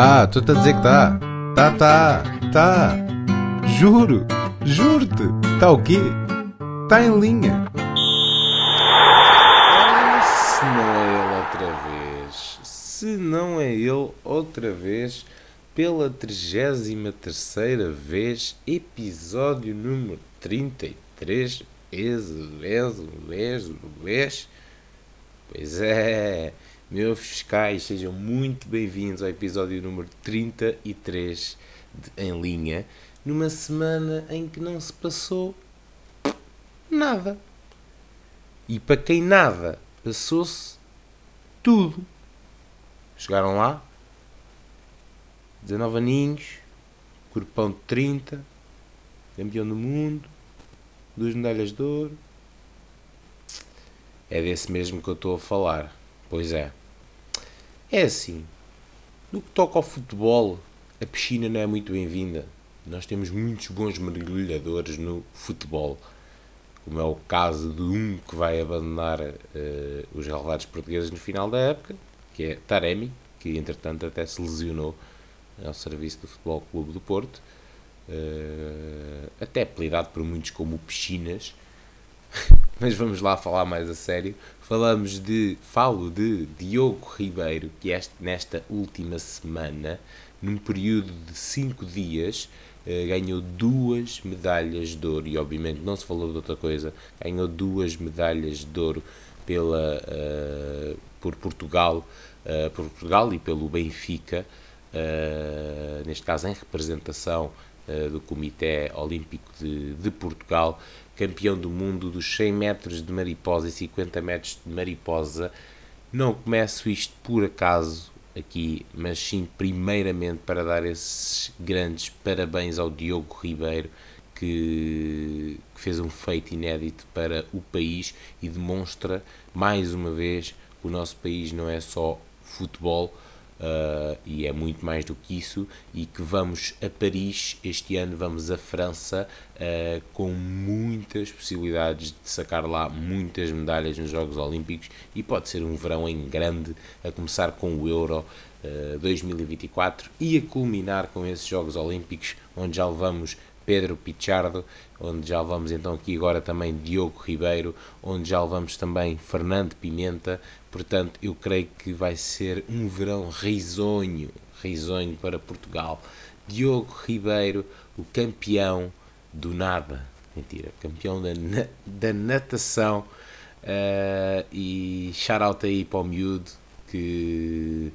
Tá, tu a dizer que tá. Tá, tá, tá. Juro, juro-te. Tá o quê? Tá em linha. Ah, se não é ele outra vez. Se não é ele outra vez. Pela 33 vez, episódio número 33. Ezo, ezo, ezo, ezo. Pois é. Meus fiscais, sejam muito bem-vindos ao episódio número 33 de Em Linha, numa semana em que não se passou nada. E para quem nada, passou-se tudo. Chegaram lá, 19 aninhos, corpão de 30, campeão do mundo, duas medalhas de ouro. É desse mesmo que eu estou a falar. Pois é. É assim. No que toca ao futebol, a piscina não é muito bem-vinda. Nós temos muitos bons mergulhadores no futebol, como é o caso de um que vai abandonar uh, os relevados portugueses no final da época, que é Taremi, que entretanto até se lesionou ao serviço do Futebol Clube do Porto, uh, até apelidado por muitos como Piscinas. Mas vamos lá falar mais a sério. Falamos de. Falo de Diogo Ribeiro, que este, nesta última semana, num período de 5 dias, eh, ganhou duas medalhas de ouro. E obviamente não se falou de outra coisa. Ganhou duas medalhas de ouro pela, uh, por Portugal, uh, por Portugal e pelo Benfica. Uh, neste caso em representação do Comitê Olímpico de, de Portugal, campeão do mundo dos 100 metros de mariposa e 50 metros de mariposa. Não começo isto por acaso aqui, mas sim primeiramente para dar esses grandes parabéns ao Diogo Ribeiro, que, fez um feito inédito para o país e demonstra mais uma vez que o nosso país não é só futebol, Uh, e é muito mais do que isso, e que vamos a Paris este ano, vamos à França uh, com muitas possibilidades de sacar lá muitas medalhas nos Jogos Olímpicos e pode ser um verão em grande, a começar com o Euro uh, 2024 e a culminar com esses Jogos Olímpicos, onde já levamos Pedro Pichardo, onde já levamos então aqui agora também Diogo Ribeiro, onde já levamos também Fernando Pimenta, Portanto, eu creio que vai ser um verão risonho, risonho para Portugal. Diogo Ribeiro, o campeão do nada. Mentira, campeão da, da natação. Uh, e shout aí para o miúdo que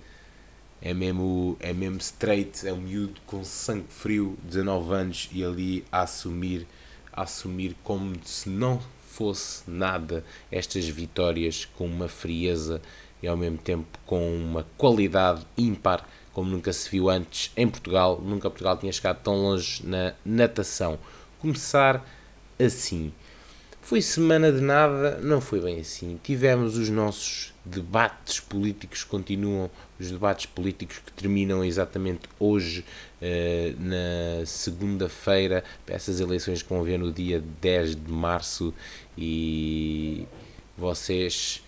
é mesmo, é mesmo straight, é um miúdo com sangue frio, 19 anos, e ali a assumir, a assumir como se não fosse nada estas vitórias com uma frieza e ao mesmo tempo com uma qualidade ímpar como nunca se viu antes em Portugal. Nunca Portugal tinha chegado tão longe na natação. Começar assim. Foi semana de nada, não foi bem assim. Tivemos os nossos debates políticos, continuam os debates políticos que terminam exatamente hoje, eh, na segunda-feira, essas eleições que vão haver no dia 10 de março e vocês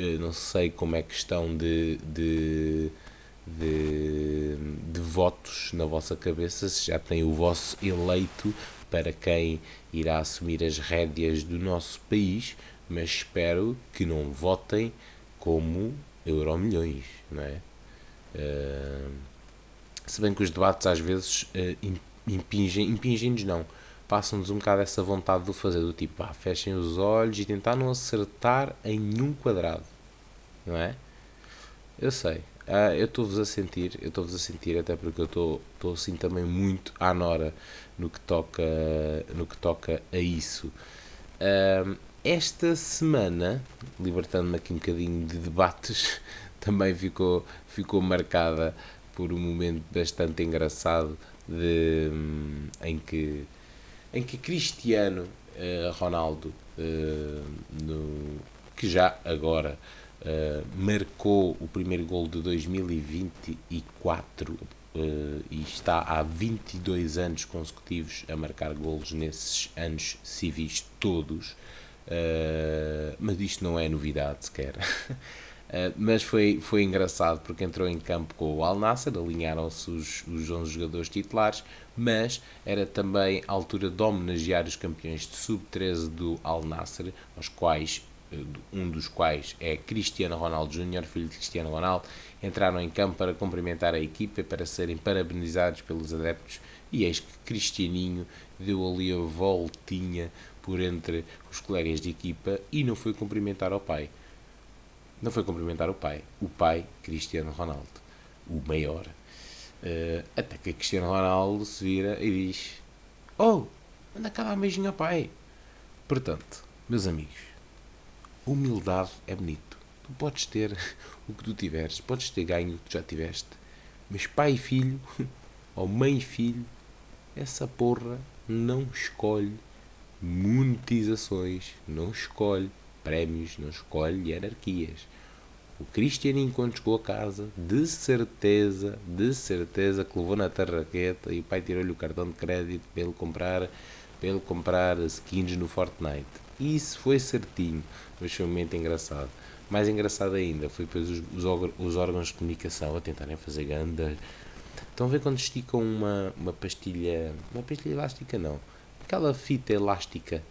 eh, não sei como é que estão de, de, de, de votos na vossa cabeça, se já têm o vosso eleito para quem irá assumir as rédeas do nosso país, mas espero que não votem como Euromilhões, não é? Uh, se bem que os debates às vezes uh, impingem, impingem-nos não, passam-nos um bocado essa vontade de fazer, do tipo, ah, fechem os olhos e tentar não acertar em nenhum quadrado, não é? Eu sei, uh, eu estou-vos a sentir, eu estou-vos a sentir, até porque eu estou assim também muito à nora no que toca, no que toca a isso. Uh, esta semana, libertando-me aqui um bocadinho de debates, também ficou, ficou marcada por um momento bastante engraçado de, hum, em que em que Cristiano uh, Ronaldo, uh, no, que já agora uh, marcou o primeiro gol de 2024 e está há 22 anos consecutivos a marcar golos nesses anos civis todos, mas isto não é novidade sequer. Uh, mas foi, foi engraçado porque entrou em campo com o Al Nasser, alinharam-se os, os 11 jogadores titulares, mas era também a altura de homenagear os campeões de sub-13 do Al Nasser, aos quais um dos quais é Cristiano Ronaldo Júnior, filho de Cristiano Ronaldo, entraram em campo para cumprimentar a equipa para serem parabenizados pelos adeptos. E eis que Cristianinho deu ali a voltinha por entre os colegas de equipa e não foi cumprimentar ao pai. Não foi cumprimentar o pai. O pai, Cristiano Ronaldo, o maior. Uh, até que Cristiano Ronaldo se vira e diz: Oh, anda cá dar um beijinho ao pai. Portanto, meus amigos, humildade é bonito. Tu podes ter o que tu tiveres, podes ter ganho o que tu já tiveste, mas pai e filho, ou mãe e filho, essa porra não escolhe monetizações, não escolhe prémios, não escolhe hierarquias. O Cristianinho, quando chegou a casa, de certeza, de certeza que levou na tarraqueta e o pai tirou-lhe o cartão de crédito para ele comprar, para ele comprar skins no Fortnite. Isso foi certinho, mas foi um momento engraçado. Mais engraçado ainda foi depois os, os, os órgãos de comunicação a tentarem fazer ganda. Estão a ver quando esticam uma, uma pastilha. Uma pastilha elástica não. Aquela fita elástica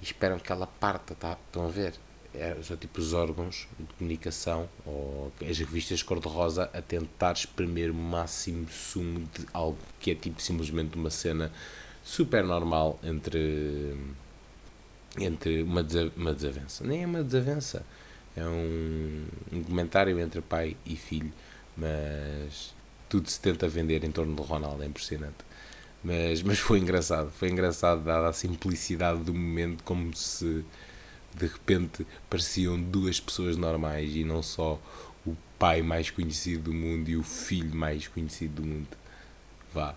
e esperam que ela parta, tá? Estão a ver? É, são tipo os órgãos de comunicação ou as revistas cor-de-rosa a tentar exprimir o máximo sumo de algo que é tipo simplesmente uma cena super normal entre entre uma, uma desavença. Nem é uma desavença, é um, um comentário entre pai e filho, mas tudo se tenta vender em torno do Ronaldo, é impressionante. Mas, mas foi engraçado, foi engraçado dada a simplicidade do momento, como se de repente pareciam duas pessoas normais e não só o pai mais conhecido do mundo e o filho mais conhecido do mundo. Vá,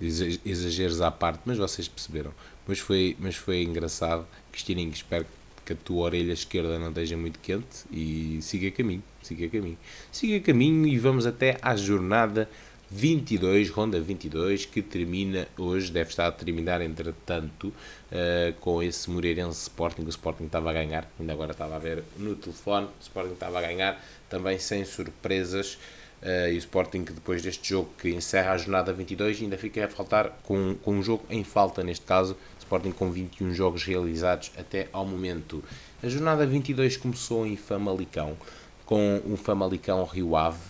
exageros à parte, mas vocês perceberam. Mas foi, mas foi engraçado. Cristininho, espero que a tua orelha esquerda não esteja muito quente e siga caminho, siga caminho. Siga caminho e vamos até à jornada 22, Ronda 22, que termina hoje, deve estar a terminar entretanto, uh, com esse Moreirense Sporting, o Sporting estava a ganhar, ainda agora estava a ver no telefone, o Sporting estava a ganhar, também sem surpresas, Uh, e o Sporting que depois deste jogo que encerra a jornada 22 ainda fica a faltar com, com um jogo em falta neste caso, Sporting com 21 jogos realizados até ao momento. A jornada 22 começou em Famalicão, com o Famalicão Rio Ave,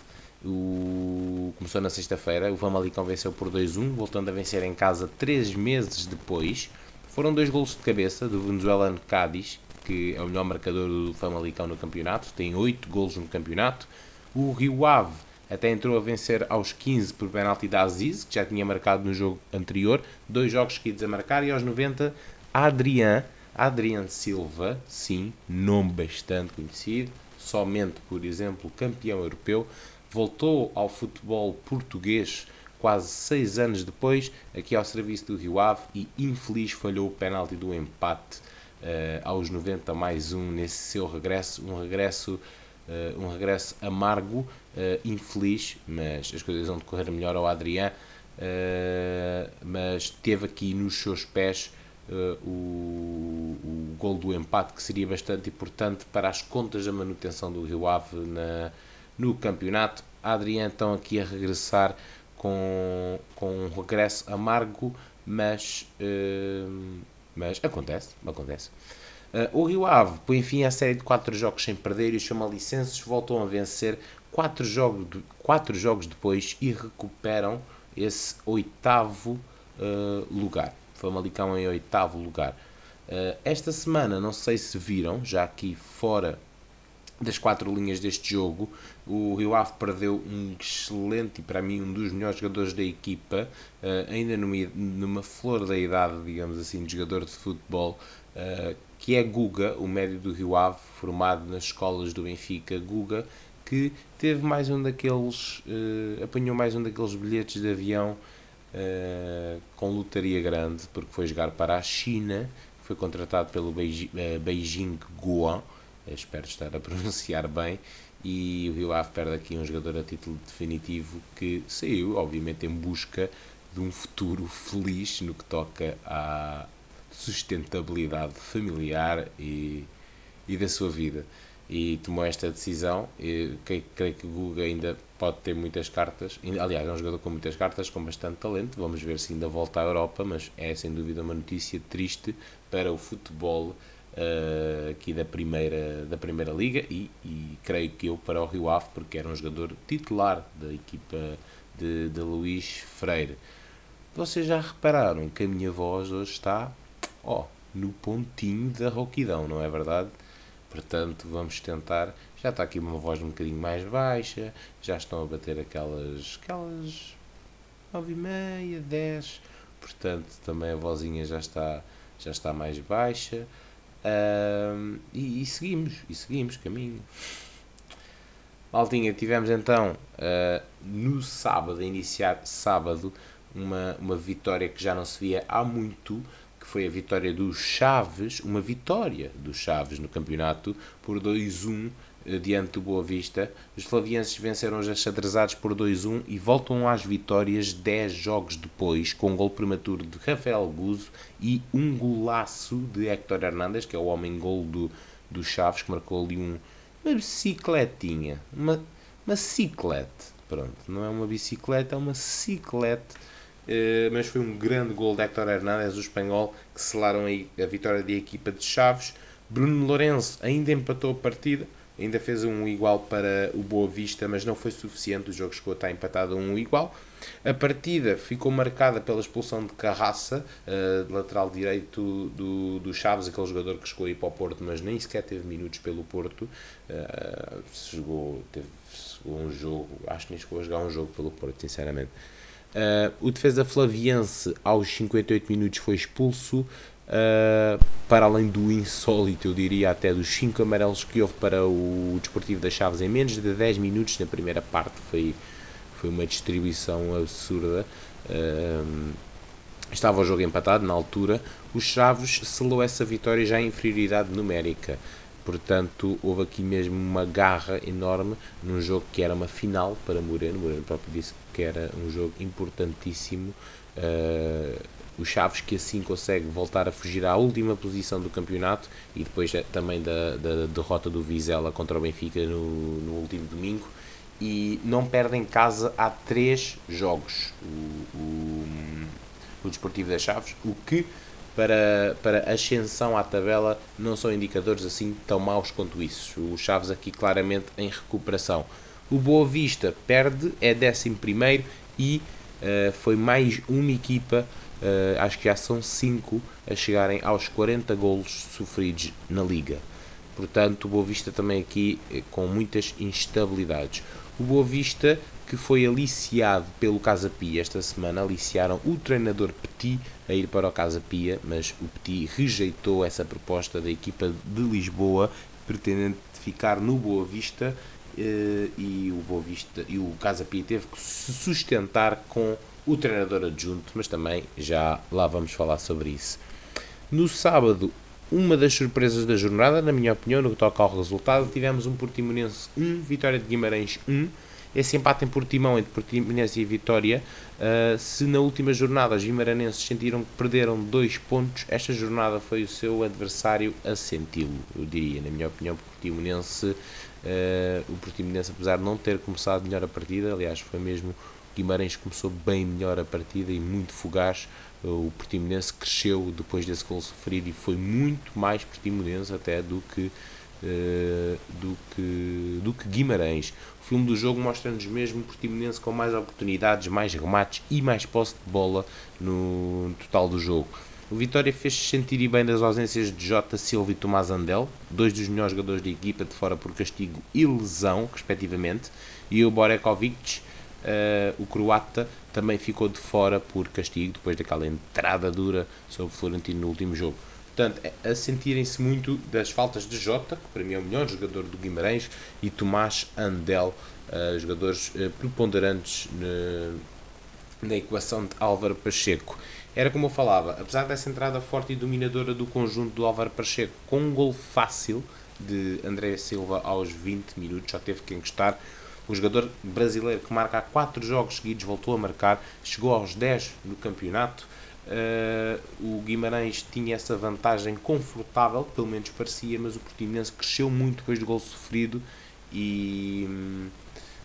o... começou na sexta-feira, o Famalicão venceu por 2-1, voltando a vencer em casa 3 meses depois. Foram dois golos de cabeça do venezuelano Cádiz, que é o melhor marcador do Famalicão no campeonato, tem 8 golos no campeonato. O Rio Ave até entrou a vencer aos 15 por penalti da Aziz, que já tinha marcado no jogo anterior, dois jogos seguidos a marcar, e aos 90, Adrian, Adrian Silva, sim, nome bastante conhecido, somente, por exemplo, campeão europeu, voltou ao futebol português quase seis anos depois, aqui ao serviço do Rio Ave, e infeliz falhou o penalti do empate uh, aos 90 mais um nesse seu regresso, um regresso uh, um regresso amargo, uh, infeliz, mas as coisas vão decorrer melhor ao Adrián, mas teve aqui nos seus pés o, o gol do empate, que seria bastante importante para as contas da manutenção do Rio Ave na, no campeonato. Adrián então aqui a regressar com, com um regresso amargo, mas, mas acontece, acontece. Uh, o Rio Ave põe fim à série de 4 jogos sem perder e os chamalicenses voltam a vencer 4 jogos, quatro jogos depois e recuperam esse oitavo uh, lugar. Famalicão em oitavo lugar. Uh, esta semana, não sei se viram, já aqui fora das quatro linhas deste jogo, o Rio Ave perdeu um excelente e para mim um dos melhores jogadores da equipa, uh, ainda numa, flor da idade, digamos assim, de jogador de futebol, uh, que é Guga, o médio do Rio Ave, formado nas escolas do Benfica, Guga, que teve mais um daqueles, uh, apanhou mais um daqueles bilhetes de avião com lotaria grande, porque foi jogar para a China, foi contratado pelo Beijing, Guoan, espero estar a pronunciar bem, e o Rio Ave perde aqui um jogador a título definitivo que saiu, obviamente, em busca de um futuro feliz no que toca à, sustentabilidade familiar e, e da sua vida. e tomou esta decisão. E, creio que o Guga ainda pode ter muitas cartas. Aliás, é um jogador com muitas cartas, com bastante talento. Vamos ver se ainda volta à Europa, mas é sem dúvida uma notícia triste para o futebol uh, aqui da primeira, da primeira Liga e, e, creio que eu para o Rio Ave, porque era um jogador titular da equipa de, de Luís Freire. Vocês já repararam que a minha voz hoje está ó, no pontinho da rouquidão, não é verdade? Portanto, vamos tentar. Já está aqui uma voz um bocadinho mais baixa, já estão a bater aquelas. aquelas. 9 e meia, 10. Portanto, também a vozinha já está, já está mais baixa. Um, e, e, seguimos, e seguimos caminho. Maltinha, tivemos então uh, no sábado, a iniciar sábado, uma, uma vitória que já não se via há muito foi a vitória dos Chaves, uma vitória dos Chaves no campeonato por 2-1 eh, diante do Boa Vista. Os flavienses venceram os achadrezados por 2-1 e voltam às vitórias 10 jogos depois, com um gol prematuro de Rafael Guzo e um golaço de Héctor Hernandes, que é o homem-gol do, do Chaves, que marcou ali um, uma bicicletinha, uma, uma ciclete, pronto, não é uma bicicleta, é uma ciclete eh, mas foi um grande gol de Héctor Hernández, o espanhol, que selaram a vitória da equipa de Chaves. Bruno Lourenço ainda empatou a partida, ainda fez um igual para o Boa Vista, mas não foi suficiente, o jogo chegou a estar empatado a um igual. A partida ficou marcada pela expulsão de Carraça, uh, lateral direito do, do Chaves, aquele jogador que chegou aí para o Porto, mas nem sequer teve minutos pelo Porto. Chegou, teve, chegou um jogo, acho que nem chegou a jogar um jogo pelo Porto, sinceramente. Uh, o defesa flaviense, aos 58 minutos, foi expulso. Uh, para além do insólito, eu diria até dos 5 amarelos que houve para o Desportivo das Chaves em menos de 10 minutos na primeira parte, foi, foi uma distribuição absurda. Uh, estava o jogo empatado na altura. O Chaves selou essa vitória já em inferioridade numérica. Portanto, houve aqui mesmo uma garra enorme num jogo que era uma final para Moreno. Moreno próprio disse que era um jogo importantíssimo. Uh, o Chaves que assim consegue voltar a fugir à última posição do campeonato e depois eh, também da, da derrota do Vizela contra o Benfica no, no último domingo e não perde em casa há três jogos o, o, o Desportivo das Chaves, o que para, para ascensão à tabela não são indicadores assim tão maus quanto isso. O Chaves aqui claramente em recuperação. O Boa Vista perde, é 11 e uh, foi mais uma equipa, uh, acho que já são 5, a chegarem aos 40 golos sofridos na Liga. Portanto, o Boa Vista também aqui eh, com muitas instabilidades. O Boa Vista que foi aliciado pelo Casa Pia esta semana, aliciaram o treinador Petit a ir para o Casa Pia, mas o Petit rejeitou essa proposta da equipa de Lisboa, pretendendo ficar no Boa Vista eh, e o Boa Vista e o Casa Pia teve que se sustentar com o treinador adjunto, mas também já lá vamos falar sobre isso. No sábado, uma das surpresas da jornada, na minha opinião, no que toca ao resultado, tivemos um Portimonense 1, Vitória de Guimarães 1, esse empate em Portimão entre Portimonense e Vitória, uh, se na última jornada os vimaranenses sentiram que perderam dois pontos, esta jornada foi o seu adversário a senti-lo, eu diria, na minha opinião, Portimonense, uh, o Portimonense, apesar de não ter começado melhor a partida, aliás, foi mesmo Guimarães começou bem melhor a partida e muito fugaz. O Portimonense cresceu depois desse gol sofrido e foi muito mais Portimonense até do que uh, do, que, do que Guimarães. O filme do jogo mostra-nos mesmo o Portimonense com mais oportunidades, mais remates e mais posse de bola no total do jogo. O Vitória fez-se sentir bem das ausências de Jota Silva e Tomás Andel, dois dos melhores jogadores da equipa de fora por castigo e lesão, respectivamente, e o Borekovic, uh, o croata, também ficou de fora por castigo, depois daquela entrada dura sobre o Florentino no último jogo. Portanto, é a sentirem-se muito das faltas de Jota, que para mim é o melhor jogador do Guimarães, e Tomás Andel, uh, jogadores uh, preponderantes na, equação de Álvaro Pacheco. Era como eu falava, apesar dessa entrada forte e dominadora do conjunto do Álvaro Pacheco, com um gol fácil de André Silva aos 20 minutos, já teve que encostar. O jogador brasileiro que marca há 4 jogos seguidos voltou a marcar, chegou aos 10 no campeonato. Uh, o Guimarães tinha essa vantagem confortável, pelo menos parecia, mas o Portimonense cresceu muito depois do gol sofrido e hum,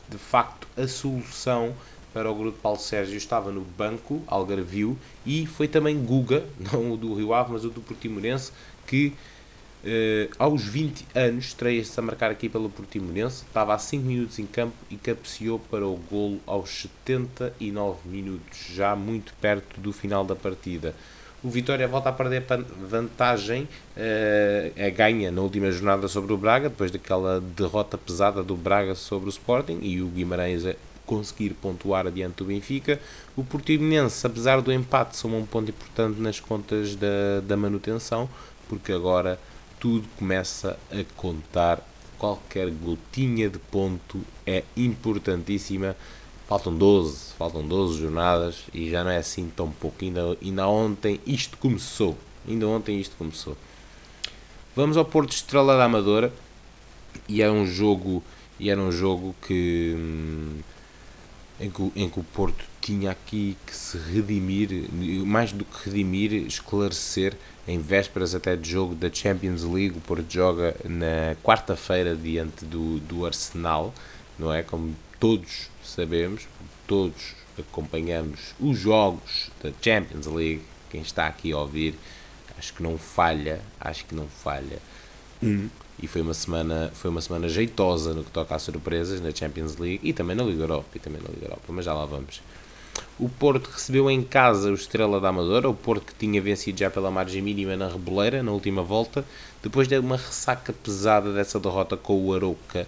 de facto a solução para o grupo de Paulo Sérgio estava no banco, Algarvio, e foi também Guga, não o do Rio Ave, mas o do Portimonense, que Uh, aos 20 anos, estreia-se a marcar aqui pelo Portimonense, estava há 5 minutos em campo e cabeceou para o golo aos 79 minutos, já muito perto do final da partida. O Vitória volta a perder vantagem, uh, é ganha na última jornada sobre o Braga, depois daquela derrota pesada do Braga sobre o Sporting e o Guimarães a conseguir pontuar adiante do Benfica. O Portimonense, apesar do empate, soma um ponto importante nas contas da, da manutenção, porque agora tudo começa a contar. Qualquer gotinha de ponto é importantíssima. Faltam 12, faltam 12 jornadas e já não é assim tão pouco. Ainda, ainda ontem isto começou. Ainda ontem isto começou. Vamos ao Porto Estrela da Amadora e era um jogo e era um jogo que hum, em que, em que o Porto tinha aqui que se redimir, mais do que redimir, esclarecer, em vésperas até de jogo da Champions League, Porto joga na quarta-feira diante do, do Arsenal, não é? Como todos sabemos, todos acompanhamos os jogos da Champions League, quem está aqui a ouvir, acho que não falha, acho que não falha. Um e foi uma semana foi uma semana jeitosa no que toca a surpresas na Champions League e também na Liga Europa e também na Liga Europa mas já lá vamos o Porto recebeu em casa o Estrela da Amadora o Porto que tinha vencido já pela margem mínima na Reboleira na última volta depois de uma ressaca pesada dessa derrota com o Arouca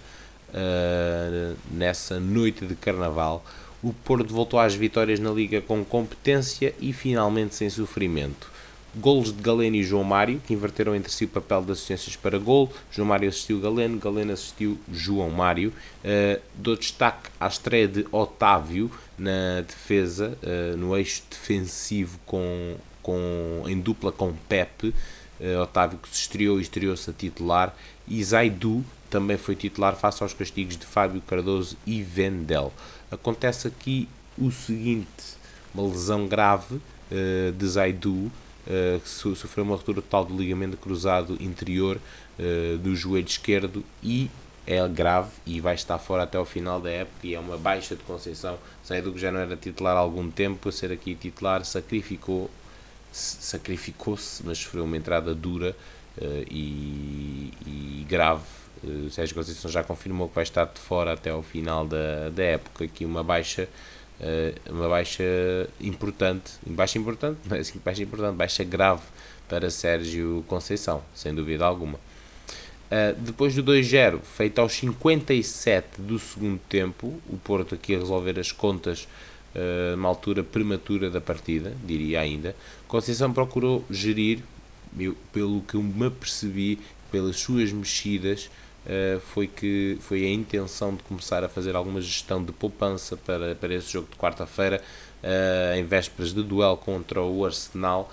uh, nessa noite de Carnaval o Porto voltou às vitórias na Liga com competência e finalmente sem sofrimento Golos de Galeno e João Mário, que inverteram entre si o papel de assistências para gol. João Mário assistiu Galeno, Galeno assistiu João Mário. Uh, dou destaque à estreia de Otávio na defesa, uh, no eixo defensivo com, com, em dupla com Pepe. Uh, Otávio que se estreou e estreou-se a titular. E Zaidu também foi titular face aos castigos de Fábio Cardoso e Vendel. Acontece aqui o seguinte, uma lesão grave de Zaidu, uh, sofreu uma ruptura total do ligamento cruzado interior do joelho esquerdo e é grave e vai estar fora até o final da época e é uma baixa de Conceição. Saiu que já não era titular há algum tempo, a ser aqui titular, sacrificou sacrificou-se, mas sofreu uma entrada dura uh, e, e, grave. Uh, Sérgio Conceição já confirmou que vai estar de fora até ao final da, da época. Aqui uma baixa uh, uma baixa importante, baixa importante, não é assim, baixa importante, baixa grave para Sérgio Conceição, sem dúvida alguma. Uh, depois do 2-0, feito aos 57 do segundo tempo, o Porto aqui a resolver as contas uh, numa altura prematura da partida, diria ainda, Conceição procurou gerir, eu, pelo que me apercebi, pelas suas mexidas, uh, foi que foi a intenção de começar a fazer alguma gestão de poupança para, para esse jogo de quarta-feira, em vésperas de duelo contra o Arsenal.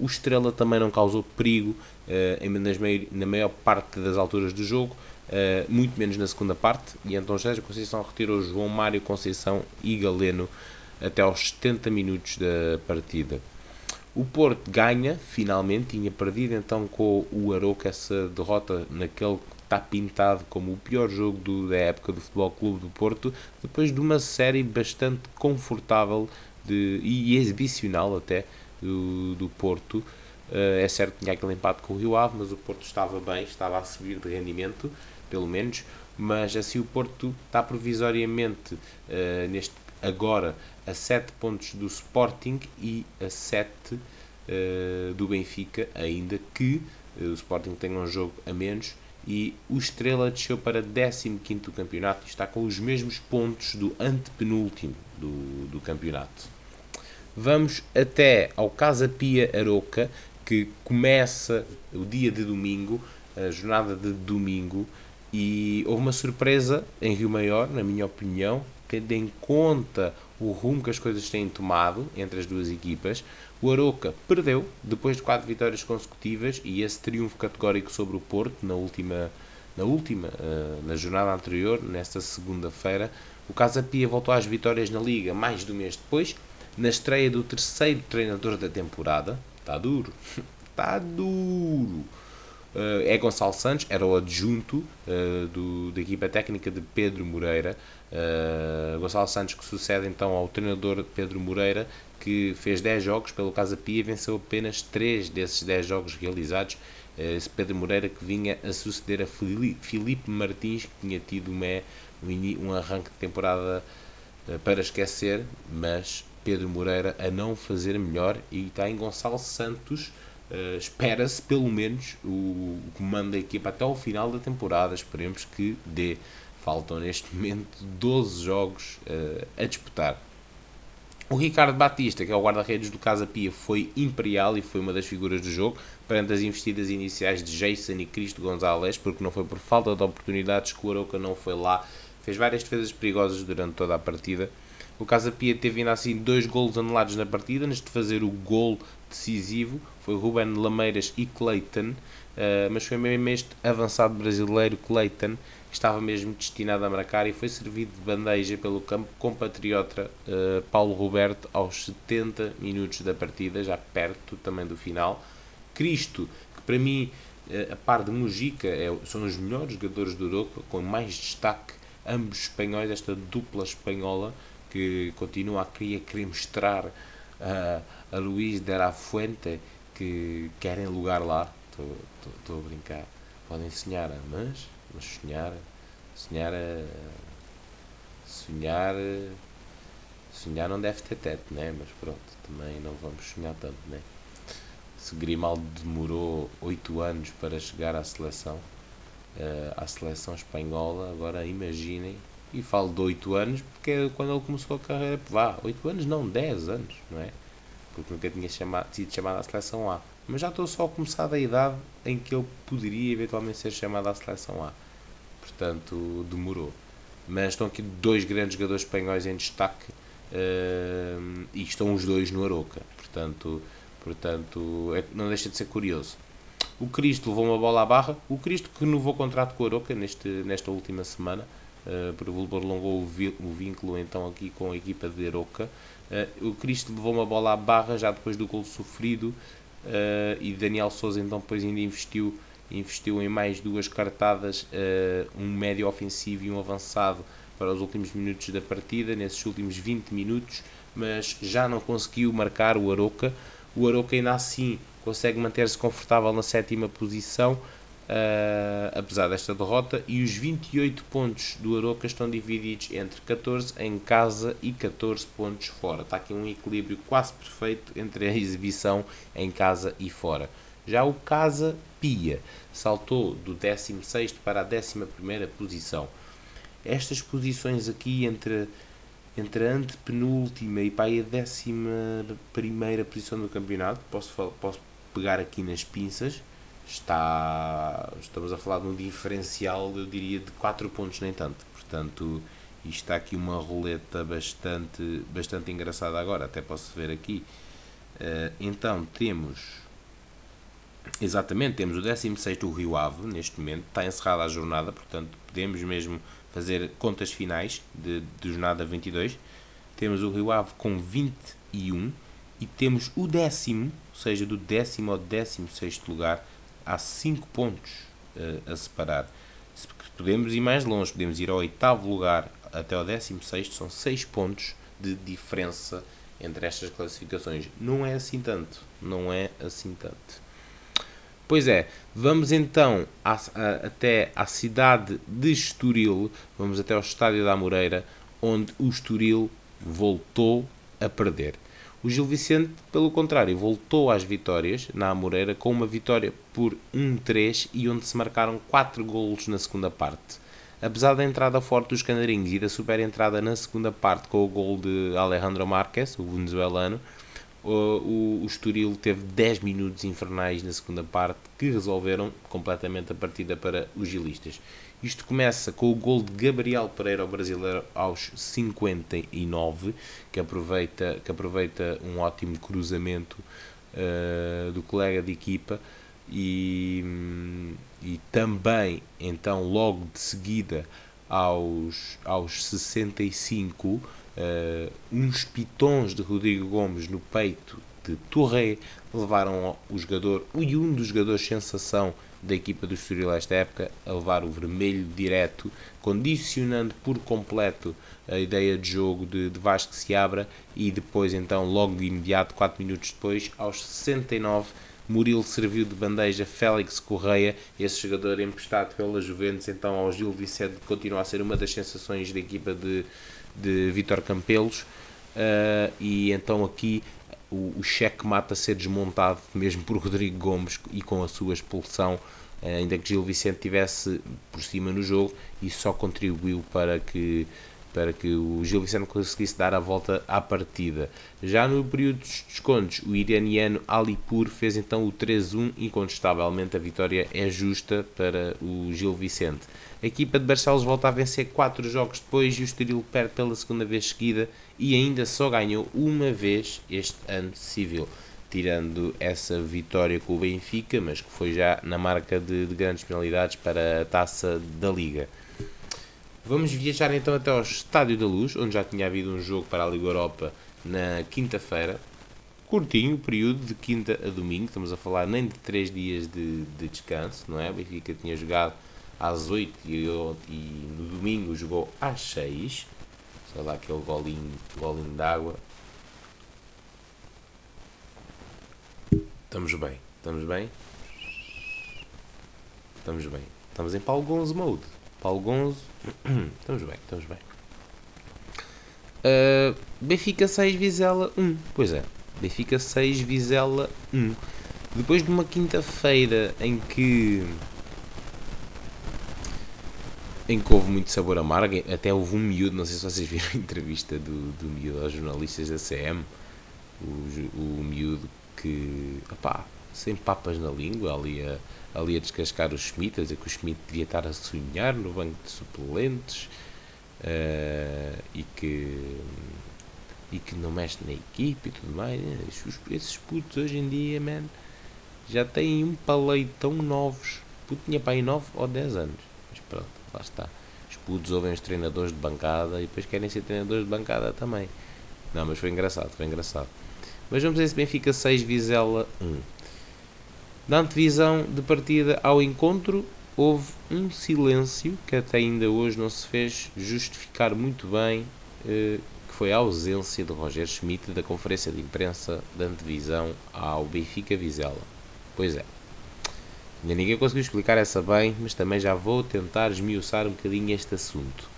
O Estrela também não causou perigo uh, na maior parte das alturas do jogo, uh, muito menos na segunda parte, e então Sérgio Conceição retirou João Mário Conceição e Galeno até aos 70 minutos da partida. O Porto ganha, finalmente, tinha perdido então com o Aroca essa derrota naquele que está pintado como o pior jogo do, da época do Futebol Clube do Porto, depois de uma série bastante confortável de, e exibicional até do, do Porto. Uh, é certo que tinha aquele empate com o Rio Ave, mas o Porto estava bem, estava a subir de rendimento, pelo menos. Mas assim o Porto está provisoriamente uh, neste agora a 7 pontos do Sporting e a 7 uh, eh, do Benfica, ainda que o Sporting tenha um jogo a menos e o Estrela desceu para 15 do campeonato e está com os mesmos pontos do antepenúltimo do, do campeonato. Vamos até ao Casa Pia Aroca, que começa o dia de domingo, a jornada de domingo, e houve uma surpresa em Rio Maior, na minha opinião, tendo em conta o rumo que as coisas têm tomado entre as duas equipas. O Aroca perdeu depois de quatro vitórias consecutivas e esse triunfo categórico sobre o Porto na última, na última, uh, na jornada anterior, nesta segunda-feira. O Casa Pia voltou às vitórias na Liga mais de um mês depois, na estreia do terceiro treinador da temporada. Está duro. Está duro. Uh, é Gonçalo Santos, era o adjunto uh, do, da equipa técnica de Pedro Moreira. Uh, Gonçalo Santos que sucede então ao treinador Pedro Moreira, que fez 10 jogos pelo Casa Pia e venceu apenas 3 desses 10 jogos realizados. Esse Pedro Moreira que vinha a suceder a Filipe Martins, que tinha tido uma, um arranque de temporada para esquecer, mas Pedro Moreira a não fazer melhor e está em Gonçalo Santos Uh, Espera-se pelo menos o, o, comando da equipa até ao final da temporada. Esperemos que dê. Faltam neste momento 12 jogos uh, a disputar. O Ricardo Batista, que é o guarda-redes do Casa Pia, foi imperial e foi uma das figuras do jogo perante as investidas iniciais de Jason e Cristo Gonzalez, porque não foi por falta de oportunidades que o Aroca não foi lá. Fez várias defesas perigosas durante toda a partida. O Casa Pia teve ainda assim dois golos anulados na partida, antes de fazer o gol decisivo foi Ruben Lameiras e Clayton, uh, mas foi mesmo este avançado brasileiro Clayton que estava mesmo destinado a marcar e foi servido de bandeja pelo campo compatriota uh, Paulo Roberto aos 70 minutos da partida, já perto também do final. Cristo, que para mim, uh, a par de Mujica, é, são os melhores jogadores do Europa, com mais destaque, ambos espanhóis, esta dupla espanhola que continua a querer, querer mostrar uh, a Luís de la Fuente que querem lugar lá. Estou a brincar. Podem sonhar, mas, mas sonhar, sonhar, sonhar, sonhar não deve ter teto, né? Mas pronto, também não vamos sonhar tanto, né? Se Grimaldo demorou 8 anos para chegar à seleção, uh, à seleção espanhola, agora imaginem, e falo de 8 anos porque é quando ele começou a carreira, vá, 8 anos não, 10 anos, não é? porque nunca tinha chamado, sido chamado à seleção A. Mas já estou só a começar da idade em que ele poderia eventualmente ser chamado à seleção A. Portanto, demorou. Mas estão aqui dois grandes jogadores espanhóis em destaque uh, e estão os dois no Aroca. Portanto, portanto é, não deixa de ser curioso. O Cristo levou uma bola à barra. O Cristo que renovou o contrato com o Aroca neste, nesta última semana. Uh, o, o vínculo então aqui com a equipa de Aroca. Uh, o Cristo levou uma bola à barra já depois do gol sofrido uh, e Daniel Souza então depois ainda investiu, investiu em mais duas cartadas, um médio ofensivo e um avançado para os últimos minutos da partida, nesses últimos 20 minutos, mas já não conseguiu marcar o Aroca. O Aroca ainda assim consegue manter-se confortável na sétima posição, Uh, apesar desta derrota, e os 28 pontos do Aroca estão divididos entre 14 em casa e 14 pontos fora. Está aqui um equilíbrio quase perfeito entre a exibição em casa e fora. Já o Casa Pia saltou do 16 para a 11 posição. Estas posições aqui entre, entre a antepenúltima e para a 11 posição do campeonato, posso, posso pegar aqui nas pinças está estamos a falar de um diferencial, eu diria, de 4 pontos nem tanto. Portanto, isto está aqui uma roleta bastante, bastante engraçada agora, até posso ver aqui. Uh, então, temos exatamente, temos o 16 o Rio Ave, neste momento, está encerrada a jornada, portanto, podemos mesmo fazer contas finais de, de jornada 22. Temos o Rio Ave com 21 e temos o décimo, ou seja, do décimo ao décimo sexto lugar, há 5 pontos uh, a separar. Podemos ir mais longe, podemos ir ao oitavo lugar até ao 16, são 6 pontos de diferença entre estas classificações. Não é assim tanto, não é assim tanto. Pois é, vamos então até à cidade de Estoril, vamos até ao estádio da Amoreira, onde o Estoril voltou a perder. O Gil Vicente, pelo contrário, voltou às vitórias na Amoreira com uma vitória por 1-3 e onde se marcaram 4 golos na segunda parte. Apesar da entrada forte dos canarinhos e da super entrada na segunda parte com o gol de Alejandro Marques, o venezuelano, o, o, Estoril teve 10 minutos infernais na segunda parte que resolveram completamente a partida para os gilistas. Isto começa com o gol de Gabriel Pereira, o brasileiro, aos 59, que aproveita, que aproveita um ótimo cruzamento uh, do colega de equipa. E, e também, então, logo de seguida, aos, aos 65, uh, uns pitons de Rodrigo Gomes no peito de Touré levaram o jogador e um dos jogadores sensação da equipa do Estoril esta época a levar o vermelho direto, condicionando por completo a ideia de jogo de, de Vasco se abra e depois então logo de imediato, 4 minutos depois, aos 69 Murilo serviu de bandeja Félix Correia, esse jogador emprestado pela Juventus, então ao Gil Vicente continua a ser uma das sensações da equipa de, de Vitor Campelos. Uh, e então aqui o, o cheque mata ser desmontado mesmo por Rodrigo Gomes e com a sua expulsão, eh, ainda que Gil Vicente tivesse por cima no jogo, e só contribuiu para que para que o Gil Vicente conseguisse dar a volta à partida. Já no período dos descontos, o iraniano Alipur fez então o 3-1, incontestavelmente a vitória é justa para o Gil Vicente. A equipa de Barcelos volta a vencer 4 jogos depois e o Estoril perde pela segunda vez seguida e ainda só ganhou uma vez este ano civil, tirando essa vitória com o Benfica, mas que foi já na marca de, de grandes penalidades para a taça da Liga. Vamos viajar então até ao Estádio da Luz, onde já tinha havido um jogo para a Liga Europa na quinta-feira. Curtinho, período de quinta a domingo, estamos a falar nem de 3 dias de, de descanso, não é? O Benfica tinha jogado às 8 e, e no domingo jogou às 6 sei lá, aquele golinho, golinho d'água. Estamos bem, estamos bem. Estamos bem. Estamos em Paulo Gonzo mode. Paulo Gonzo. estamos bem, estamos bem. Uh, Benfica 6, Vizela 1. Pois é, Benfica 6, Vizela 1. Depois de uma quinta-feira em que em que houve muito sabor amargo, até houve um miúdo, não sei se vocês viram a entrevista do, do miúdo aos jornalistas da CM, o, o miúdo que, opá, sem papas na língua, ali a, ali a descascar o Schmidt, a dizer que o Schmidt devia estar a sonhar no banco de suplentes uh, e que e que não mexe na equipe e tudo mais. Esses, esses putos hoje em dia, man, já têm um paleio tão novos. Puto tinha para aí 9 ou 10 anos. Mas pronto lá está. Os putos ouvem os treinadores de bancada e depois querem ser treinadores de bancada também. Não, mas foi engraçado, foi engraçado. Mas vamos ver se Benfica 6, Vizela 1. Na antevisão de partida ao encontro, houve um silêncio que até ainda hoje não se fez justificar muito bem, eh, que foi a ausência de Roger Schmidt da conferência de imprensa da antevisão ao Benfica Vizela. Pois é, Ainda ninguém conseguiu explicar essa bem, mas também já vou tentar esmiuçar um bocadinho este assunto.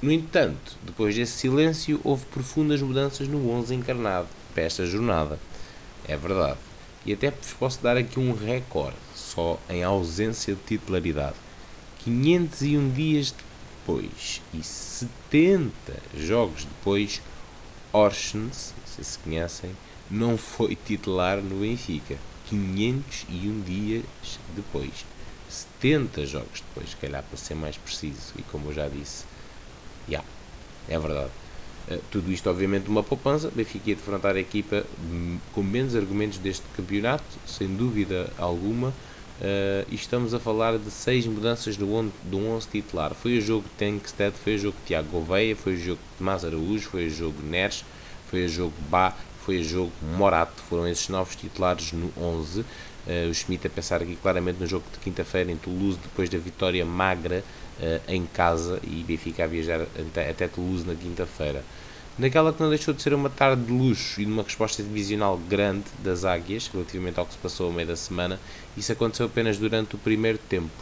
No entanto, depois desse silêncio, houve profundas mudanças no 11 encarnado para esta jornada. É verdade. E até vos posso dar aqui um recorde, só em ausência de titularidade. 501 dias depois e 70 jogos depois, Orsens, sei se conhecem, não foi titular no Benfica. 501 dias depois. 70 jogos depois, se calhar para ser mais preciso. E como eu já disse, já, yeah, é verdade. Uh, tudo isto, obviamente, uma poupança. Benfica ia defrontar a equipa hum, com menos argumentos deste campeonato, sem dúvida alguma. Uh, e estamos a falar de seis mudanças do 11, do 11 titular. Foi o jogo de Tankstead, foi o jogo de Tiago Gouveia, foi o jogo de Tomás Araújo, foi o jogo de Neres, foi o jogo de Bá, foi o jogo Morato, foram esses novos titulares no 11. Uh, eh, o Schmidt a pensar aqui claramente no jogo de quinta-feira em Toulouse, depois da vitória magra uh, em casa e Benfica a viajar até, até Toulouse na quinta-feira. Naquela que não deixou de ser uma tarde de luxo e de uma resposta divisional grande das Águias, relativamente ao que se passou ao meio da semana, isso aconteceu apenas durante o primeiro tempo.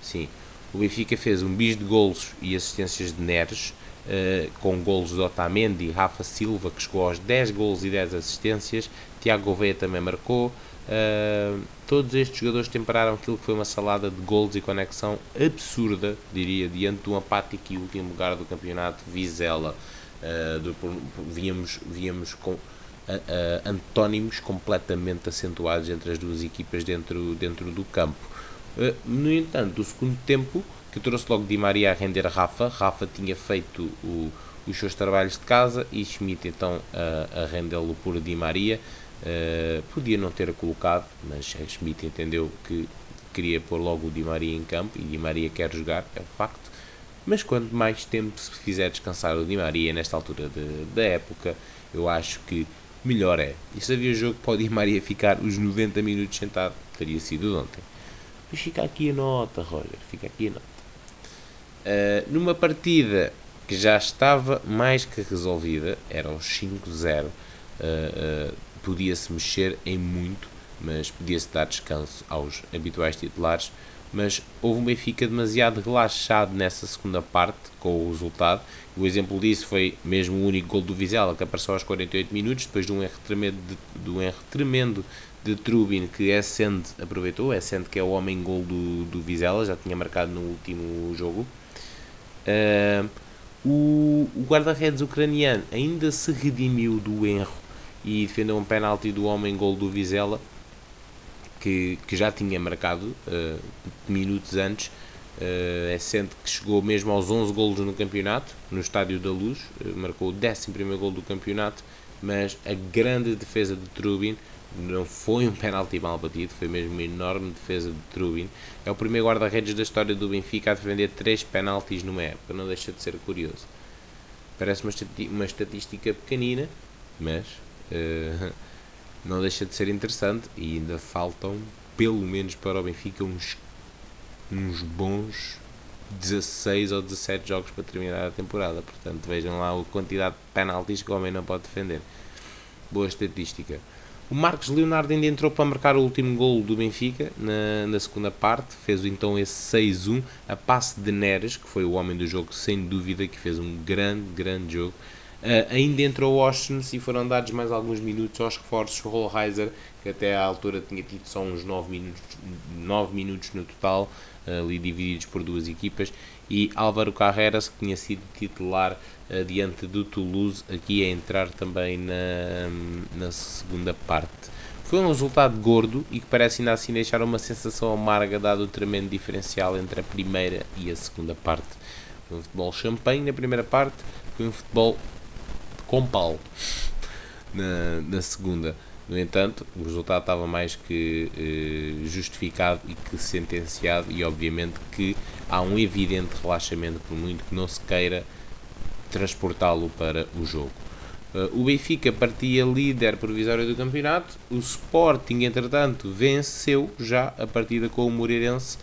Sim, o Benfica fez um bis de golos e assistências de Neres, Uh, com golos de Otamendi, Rafa Silva, que chegou aos 10 golos e 10 assistências, Tiago Gouveia também marcou. Uh, todos estes jogadores temperaram aquilo que foi uma salada de golos e conexão absurda, diria, diante de um apático e último lugar do campeonato, Vizela. Uh, víamos, víamos com antónimos completamente acentuados entre as duas equipas dentro, dentro do campo. no entanto, o segundo tempo que trouxe logo Di Maria a render Rafa. Rafa tinha feito o, os seus trabalhos de casa e Schmidt então a, a rendê-lo por Di Maria. Uh, podia não ter colocado, mas Schmidt entendeu que queria pôr logo o Di Maria em campo e Di Maria quer jogar, é um facto. Mas quanto mais tempo se fizer descansar o Di Maria nesta altura de, da época, eu acho que melhor é. E se havia jogo para o Di Maria ficar os 90 minutos sentado, teria sido ontem. Mas fica aqui a nota, Roger, fica aqui a nota. Uh, numa partida que já estava mais que resolvida, era os 5-0, uh, uh, podia-se mexer em muito, mas podia-se dar descanso aos habituais titulares, mas houve um Benfica demasiado relaxado nessa segunda parte com o resultado. O exemplo disso foi mesmo o único gol do Vizela, que apareceu aos 48 minutos, depois de um erro tremendo de, de um erro tremendo de Trubin, que Essend aproveitou, Essend que é o homem gol do, do Vizela, já tinha marcado no último jogo. Uh, o, guarda-redes ucraniano ainda se redimiu do erro e defendeu um penalti do homem gol do Vizela, que, que já tinha marcado uh, minutos antes. Uh, é sendo que chegou mesmo aos 11 golos no campeonato, no Estádio da Luz, marcou o 11 gol do campeonato, mas a grande defesa de Trubin não foi um penalti mal batido, foi mesmo uma enorme defesa de Trubin. É o primeiro guarda-redes da história do Benfica a defender três penaltis numa época, não deixa de ser curioso. Parece uma, uma estatística pequenina, mas uh, não deixa de ser interessante e ainda faltam, pelo menos para o Benfica, uns, uns bons 16 ou 17 jogos para terminar a temporada. Portanto, vejam lá a quantidade de penaltis que o homem não pode defender. Boa estatística. O Marcos Leonardo ainda entrou para marcar o último gol do Benfica na, na segunda parte, fez então esse 6-1 a passe de Neres, que foi o homem do jogo sem dúvida, que fez um grande, grande jogo. Uh, ainda entrou o Austin e foram dados mais alguns minutos aos reforços. Rollheiser, que até à altura tinha tido só uns 9 minutos, 9 minutos no total, uh, ali divididos por duas equipas, e Álvaro Carreras, que tinha sido titular diante do Toulouse, aqui a entrar também na, na segunda parte. Foi um resultado gordo e que parece ainda assim deixar uma sensação amarga, dado o tremendo diferencial entre a primeira e a segunda parte. Foi um futebol champanhe na primeira parte, foi um futebol com pau na, na segunda. No entanto, o resultado estava mais que eh, justificado e que sentenciado, e obviamente que há um evidente relaxamento, por muito que não se queira transportá-lo para o jogo. Uh, o Benfica partia líder provisório do campeonato, o Sporting, entretanto, venceu já a partida com o Moreirense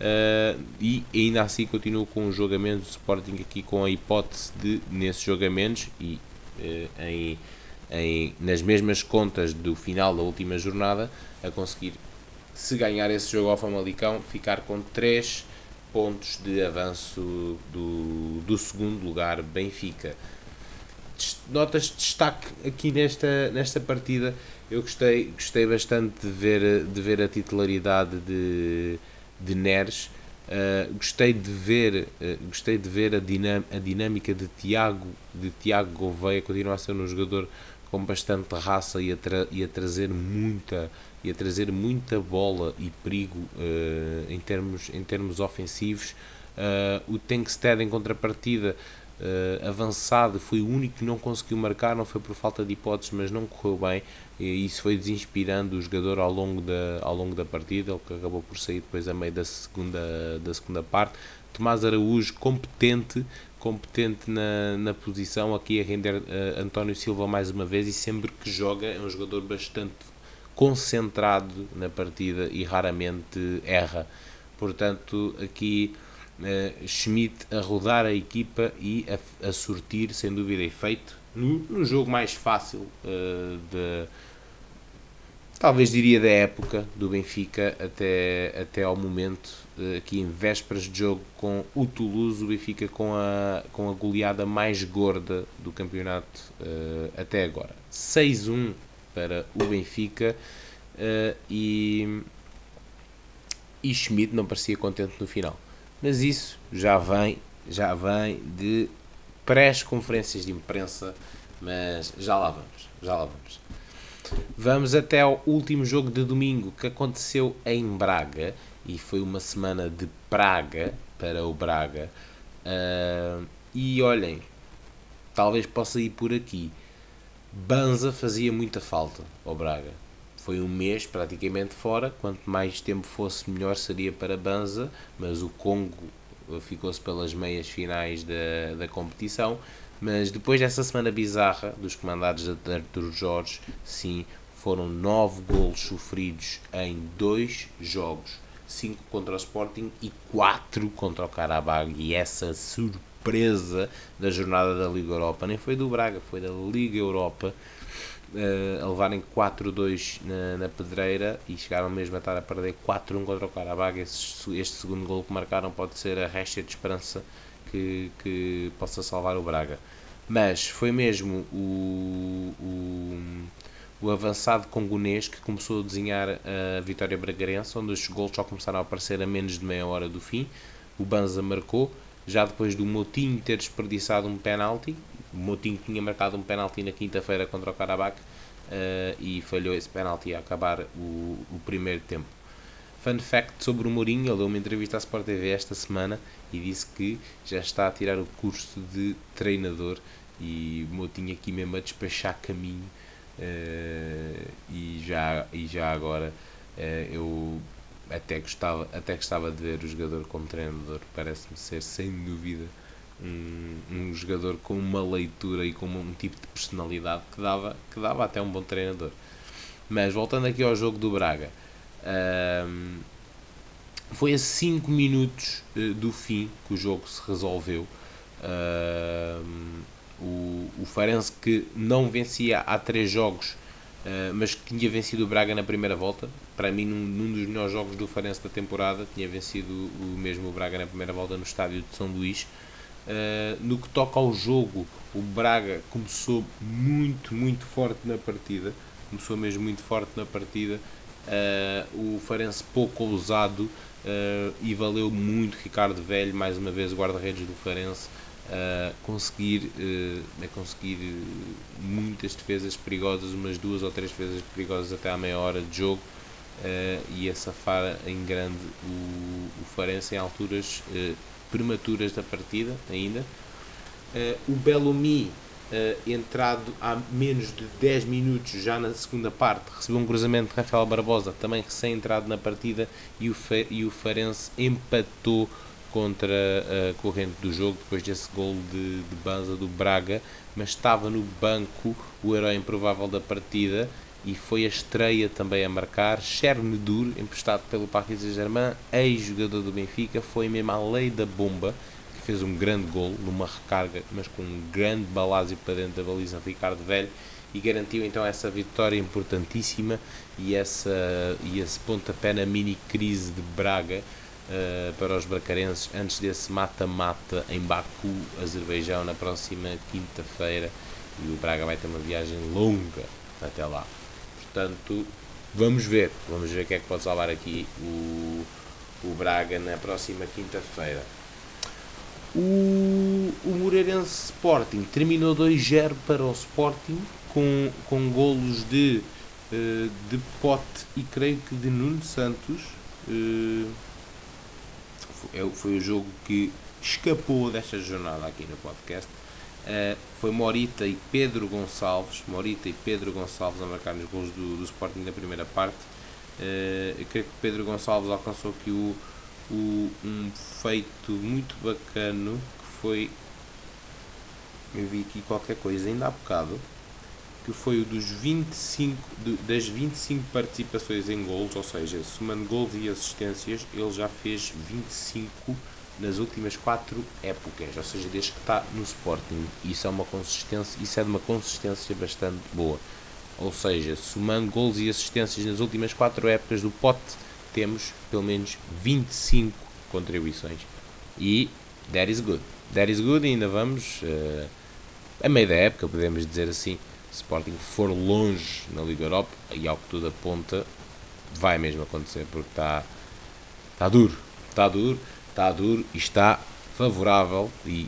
uh, e ainda assim continua com o jogo a menos. O Sporting aqui com a hipótese de, nesses jogamentos e eh, em, em, nas mesmas contas do final da última jornada, a conseguir, se ganhar esse jogo ao Famalicão, ficar com 3 pontos de avanço do, do segundo lugar Benfica. Notas de destaque aqui nesta, nesta partida, eu gostei, gostei bastante de ver, de ver a titularidade de, de Neres Uh, gostei de ver, uh, gostei de ver a, dinam a dinâmica de Tiago, de Tiago Gouveia, continuar a ser um jogador com bastante raça e a, e a trazer muita e a trazer muita bola e perigo uh, em, termos, em termos ofensivos. o Tankstead em contrapartida uh, avançado, foi o único que não conseguiu marcar, não foi por falta de hipóteses, mas não correu bem, e isso foi desinspirando o jogador ao longo da, ao longo da partida, ele que acabou por sair depois a meio da segunda, da segunda parte. Tomás Araújo, competente, competente na, na posição, aqui a render uh, António Silva mais uma vez, e sempre que joga é um jogador bastante concentrado na partida e raramente erra. Portanto, aqui uh, Schmidt a rodar a equipa e a, a surtir, sem dúvida, efeito no, no jogo mais fácil uh, de talvez diria da época do Benfica até, até ao momento, uh, aqui em vésperas de jogo com o Toulouse, o Benfica com a, com a goleada mais gorda do campeonato uh, até agora. 6-1 para o Benfica uh, e, e Schmidt não parecia contente no final. Mas isso já vem, já vem de pré-conferências de imprensa, mas já lá vamos, já lá vamos. Vamos até ao último jogo de domingo que aconteceu em Braga e foi uma semana de praga para o Braga. Uh, e olhem, talvez possa ir por aqui. Banza fazia muita falta ao Braga foi um mês praticamente fora. Quanto mais tempo fosse, melhor seria para Banza, mas o Congo ficou-se pelas meias finais da, da competição. Mas depois dessa semana bizarra dos comandados de Arthur Jorge, sim, foram nove golos sofridos em dois jogos. cinco contra o Sporting e quatro contra o Carabag. E essa surpresa da jornada da Liga Europa nem foi do Braga, foi da Liga Europa uh, a levarem 4-2 na, na, pedreira e chegaram mesmo a estar a perder 4-1 contra o Carabag. Este, este, segundo gol que marcaram pode ser a resta de esperança que, que possa salvar o Braga. Mas foi mesmo o, o, o avançado congonês que começou a desenhar a vitória bragarense, onde os gols só começaram a aparecer a menos de meia hora do fim. O Banza marcou, já depois do Motinho ter desperdiçado um penalti, o Moutinho tinha marcado um penalti na quinta-feira contra o Karabakh uh, e falhou esse penalti a acabar o, o primeiro tempo. Fun fact sobre o Mourinho, ele deu uma entrevista à Sport TV esta semana e disse que já está a tirar o curso de treinador e Moutinho aqui mesmo a despachar caminho uh, e, já, e já agora uh, eu até gostava, até gostava de ver o jogador como treinador, parece-me ser sem dúvida um, um jogador com uma leitura e com um tipo de personalidade que dava, que dava até um bom treinador. Mas voltando aqui ao jogo do Braga, um, foi a 5 minutos uh, do fim que o jogo se resolveu. Um, o, o Farense que não vencia há 3 jogos, uh, mas que tinha vencido o Braga na primeira volta. Para mim, num, num dos melhores jogos do Farense da temporada, tinha vencido o mesmo o Braga na primeira volta no estádio de São Luís. Uh, no que toca ao jogo, o Braga começou muito, muito forte na partida. Começou mesmo muito forte na partida. Uh, o Farense pouco ousado e valeu muito Ricardo Velho, mais uma vez guarda-redes do Farense, conseguir, a conseguir muitas defesas perigosas, umas duas ou três defesas perigosas até à meia hora de jogo. e a safar em grande o, o Farense em alturas prematuras da partida ainda. O Bellumi, uh, entrado há menos de 10 minutos, já na segunda parte, recebeu um cruzamento de Rafael Barbosa, também recém-entrado na partida, e o, e o Farense empatou contra a corrente do jogo depois desse gol de, de Banza do Braga, mas estava no banco o herói improvável da partida e foi a estreia também a marcar. Chernedur, emprestado pelo Paris Saint-Germain, ex-jogador do Benfica, foi mesmo à lei da bomba, que fez um grande gol numa recarga, mas com um grande balásio para dentro da baliza de Ricardo Velho e garantiu então essa vitória importantíssima e, essa, e esse pontapé na mini crise de Braga uh, para os bracarenses antes desse mata-mata em Baku, Azerbaijão, na próxima quinta-feira. E o Braga vai ter uma viagem longa até lá. Portanto, vamos ver. Vamos ver o que é que pode salvar aqui o, o Braga na próxima quinta-feira. O, o Moreirense Sporting terminou 2-0 para o Sporting com, com golos de, uh, de Pote e creio que de Nuno Santos. Uh, foi, o jogo que escapou desta jornada aqui no podcast. Uh, foi Morita e Pedro Gonçalves, Morita e Pedro Gonçalves a marcar nos gols do, do Sporting na primeira parte. Uh, eu creio que Pedro Gonçalves alcançou aqui o, o, um feito muito bacano que foi. Eu vi aqui qualquer coisa ainda há bocado que foi o dos 25 das 25 participações em gols, ou seja, somando gols e assistências, ele já fez 25 nas últimas quatro épocas, ou seja, desde que está no Sporting. Isso é uma consistência, isso é de uma consistência bastante boa. Ou seja, somando gols e assistências nas últimas quatro épocas do Pote, temos pelo menos 25 contribuições. E that is good. That is good ainda vamos uh, a meio da época, podemos dizer assim. Sporting for longe na Liga Europa e ao que tudo aponta, vai mesmo acontecer porque está está duro. Está duro está duro e está favorável e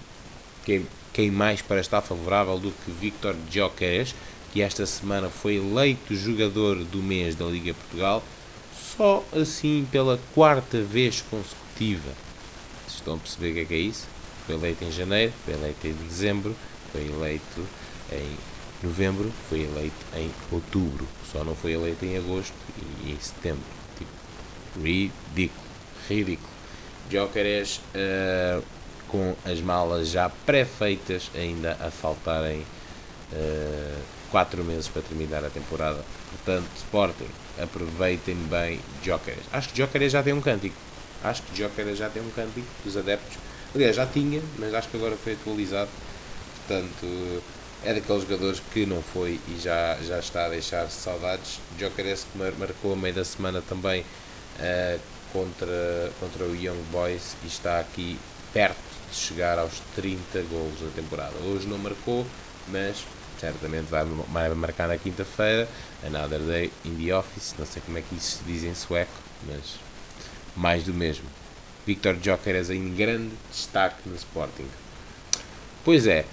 quem, quem mais para estar favorável do que Victor Gyökeres, que esta semana foi eleito jogador do mês da Liga Portugal, só assim pela quarta vez consecutiva. Vocês estão a perceber o que é, que é isso? Foi eleito em janeiro, foi eleito em dezembro, foi eleito em novembro, foi eleito em outubro, só não foi eleito em agosto e em setembro. Tipo, ridículo, ridículo. Jóqueres uh, com as malas já pré-feitas, ainda a faltarem 4 uh, meses para terminar a temporada. Portanto, Sporting, aproveitem bem Jóqueres. Acho que Jóqueres já tem um cântico. Acho que Jóqueres já tem um cântico dos adeptos. Aliás, já tinha, mas acho que agora foi atualizado. Portanto, é daqueles jogadores que não foi e já, já está a deixar saudades. Jokeres que marcou a meio da semana também uh, contra, contra o Young Boys e está aqui perto de chegar aos 30 gols na temporada. Hoje não marcou, mas certamente vai, vai marcar na quinta-feira. Another day in the office. Não sei como é que isso se diz em sueco, mas mais do mesmo. Victor Jokeres em grande destaque no Sporting. Pois é,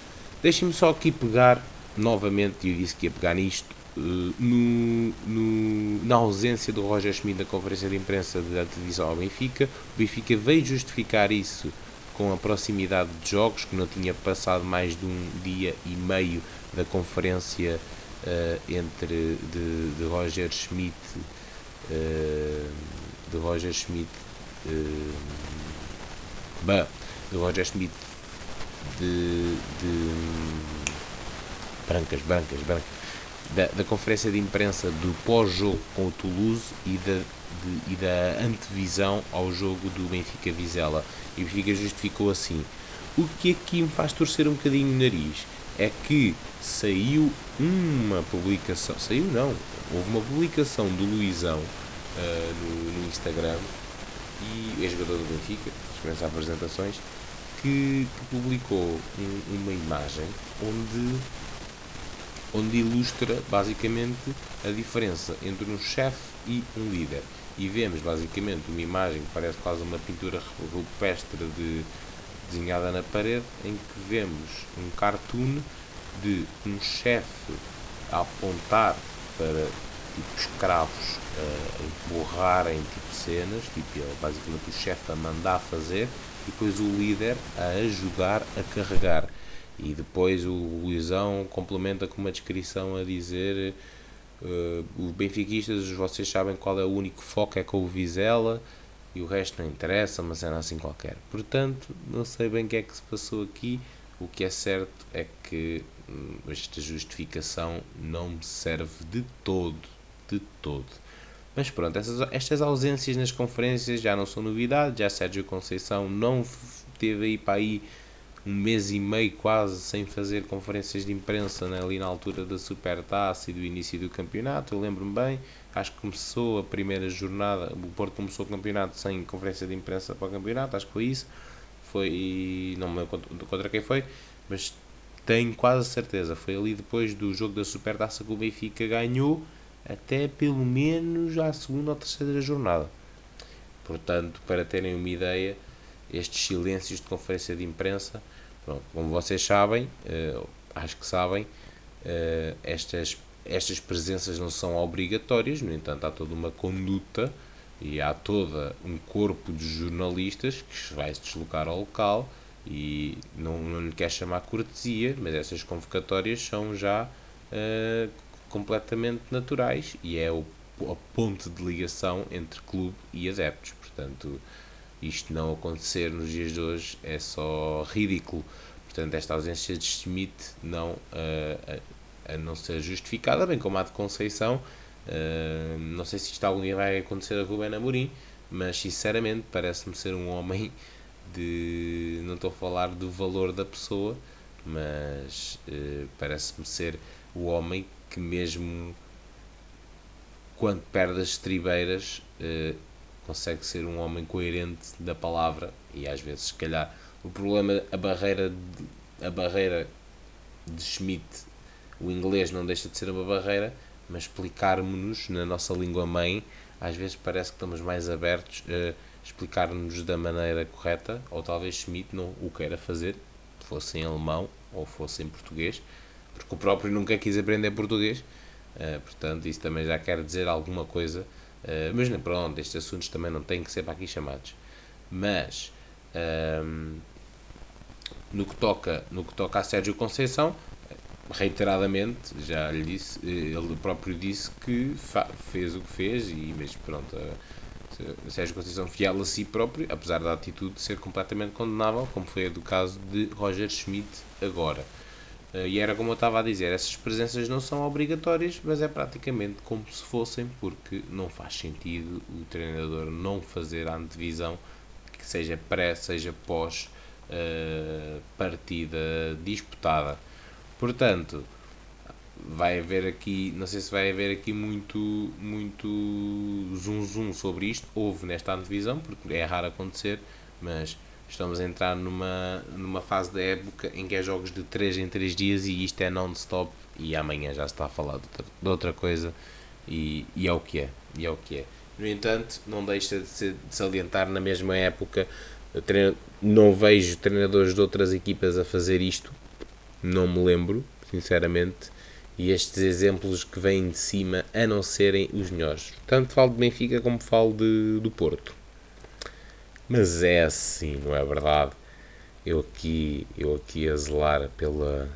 Deixem-me só aqui pegar novamente, eu disse que ia pegar nisto, uh, no, no, na ausência do Roger Schmidt na conferência de imprensa da divisão ao Benfica. O Benfica veio justificar isso com a proximidade de jogos, que não tinha passado mais de um dia e meio da conferência uh, entre de, de, Roger Schmidt uh, de Roger Schmidt uh, bah, de Roger Schmidt de, de brancas, brancas, brancas, da, da, conferência de imprensa do pós-jogo com o Toulouse e da, de, e da antevisão ao jogo do Benfica Vizela. E o Benfica justificou assim. O que aqui me faz torcer um bocadinho o nariz é que saiu uma publicação, saiu não, houve uma publicação do Luizão uh, no, no, Instagram e é jogador do Benfica, dispensa apresentações, que, que publicou um, uma imagem onde, onde ilustra basicamente a diferença entre um chefe e um líder. E vemos basicamente uma imagem que parece quase uma pintura rupestre de, desenhada na parede, em que vemos um cartoon de um chefe a apontar para tipo escravos uh, a empurrarem tipo cenas, tipo basicamente o chefe a mandar fazer e depois o líder a ajudar a carregar. E depois o Luizão complementa com uma descrição a dizer uh, os benfiquistas, vocês sabem qual é o único foco, é com o Vizela e o resto não interessa, mas era assim qualquer. Portanto, não sei bem o que é que se passou aqui. O que é certo é que hum, esta justificação não me serve de todo, de todo. Mas pronto, essas, estas ausências nas conferências já não são novidade, já Sérgio Conceição não teve aí para aí um mês e meio quase sem fazer conferências de imprensa né, ali na altura da Supertaça e do início do campeonato, eu lembro-me bem, acho que começou a primeira jornada, o Porto começou o campeonato sem conferência de imprensa para o campeonato, acho que foi isso, foi, não me lembro contra, contra quem foi, mas tenho quase certeza, foi ali depois do jogo da Supertaça que o Benfica ganhou, até pelo menos à segunda ou terceira jornada. Portanto, para terem uma ideia, estes silêncios de conferência de imprensa, pronto, como vocês sabem, uh, acho que sabem, uh, estas, estas presenças não são obrigatórias, no entanto, há toda uma conduta e há todo um corpo de jornalistas que vai se deslocar ao local e não, não lhe quer chamar cortesia, mas essas convocatórias são já uh, completamente naturais e é o, a ponte de ligação entre clube e adeptos. Portanto, isto não acontecer nos dias de hoje é só ridículo. Portanto, esta ausência de Schmidt não, uh, a, a, não ser justificada, bem como a de Conceição. Uh, não sei se isto algum dia vai acontecer a Rubén Amorim, mas sinceramente parece-me ser um homem de. Não estou a falar do valor da pessoa, mas uh, parece-me ser o homem que mesmo quando perde as estribeiras uh, consegue ser um homem coerente da palavra e às vezes se calhar o problema a barreira de, a barreira de Schmidt o inglês não deixa de ser uma barreira mas explicarmos-nos na nossa língua mãe às vezes parece que estamos mais abertos a explicar-nos da maneira correta ou talvez Schmidt não o queira fazer fosse em alemão ou fosse em português porque o próprio nunca quis aprender português, uh, portanto, isso também já quer dizer alguma coisa. Uh, mas pronto, estes assuntos também não têm que ser para aqui chamados. Mas um, ehm, no, que toca, no que toca a Sérgio Conceição, reiteradamente, já lhe disse, ele próprio disse que fez o que fez, e mas pronto, Sérgio Conceição fiel a si próprio, apesar da atitude ser completamente condenável, como foi do caso de Roger Schmidt agora. Uh, e era como eu estava a dizer, essas presenças não são obrigatórias, mas é praticamente como se fossem, porque não faz sentido o treinador não fazer a antevisão, que seja pré, seja pós uh, partida disputada. Portanto, vai haver aqui, não sei se vai haver aqui muito, muito zoom zoom sobre isto. Houve nesta antevisão, porque é raro acontecer, mas estamos a entrar numa, numa fase da época em que é jogos de 3 em 3 dias e isto é non-stop e amanhã já está a falar de outra, de outra coisa e, e, é o que é, e é o que é. No entanto, não deixa de, se, de salientar na mesma época, treino, não vejo treinadores de outras equipas a fazer isto, não me lembro, sinceramente, e estes exemplos que vêm de cima a não serem os melhores. Tanto falo de Benfica como falo de, do Porto. Mas é assim, não é verdade? Eu aqui, eu aqui a zelar pela,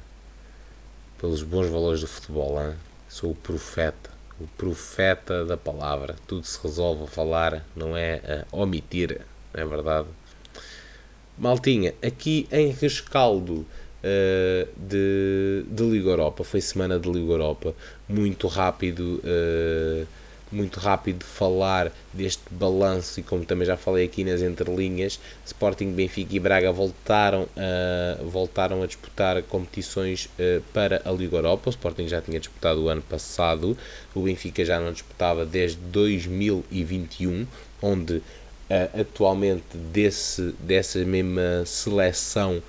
pelos bons valores do futebol, hein? sou o profeta, o profeta da palavra. Tudo se resolve a falar, não é a omitir, não é verdade? Maltinha, aqui em rescaldo uh, de, de Liga Europa. Foi semana de Liga Europa. Muito rápido, uh, muito rápido falar deste balanço e como também já falei aqui nas entrelinhas, Sporting, Benfica e Braga voltaram a, voltaram a disputar competições uh, para a Liga Europa. O Sporting já tinha disputado o ano passado, o Benfica já não disputava desde 2021, onde uh, atualmente desse, dessa mesma seleção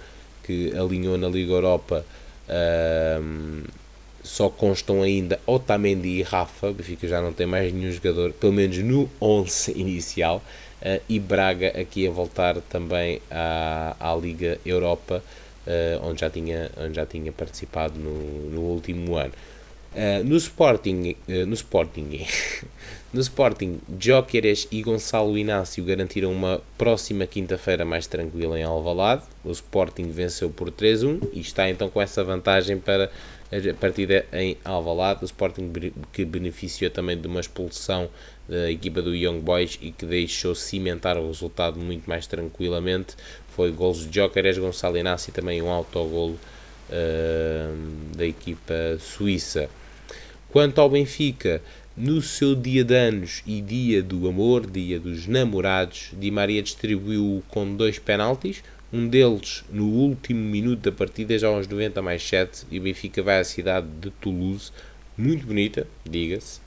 que alinhou na Liga Europa uh, só constam ainda Otamendi e Rafa, Benfica já não tem mais nenhum jogador, pelo menos no 11 inicial, uh, e Braga aqui a voltar também à, à Liga Europa, uh, onde, já tinha, onde já tinha participado no, no último ano. Uh, no Sporting, no Sporting, no Sporting, Jóqueres e Gonçalo Inácio garantiram uma próxima quinta-feira mais tranquila em Alvalade. O Sporting venceu por 3-1 e está então com essa vantagem para a partida em Alvalade. O Sporting que beneficiou também de uma expulsão da equipa do Young Boys e que deixou cimentar o resultado muito mais tranquilamente. Foi gols de Jóqueres, Gonçalo Inácio e também um autogolo uh, da equipa suíça. Quanto ao Benfica, no seu dia de anos e dia do amor, dia dos namorados, Di Maria distribuiu com dois penaltis, um deles no último minuto da partida, já aos 90 mais 7, e o Benfica vai à cidade de Toulouse, muito bonita, diga-se,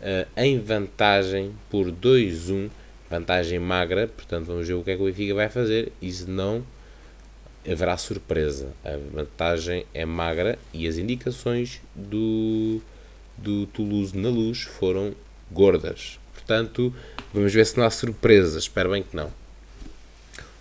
uh, em vantagem por 2-1, vantagem magra, portanto vamos ver o que é que o Benfica vai fazer, e se não, haverá surpresa. A vantagem é magra e as indicações do do Toulouse na luz foram gordas. Portanto, vamos ver se não há surpresa. Espero bem que não.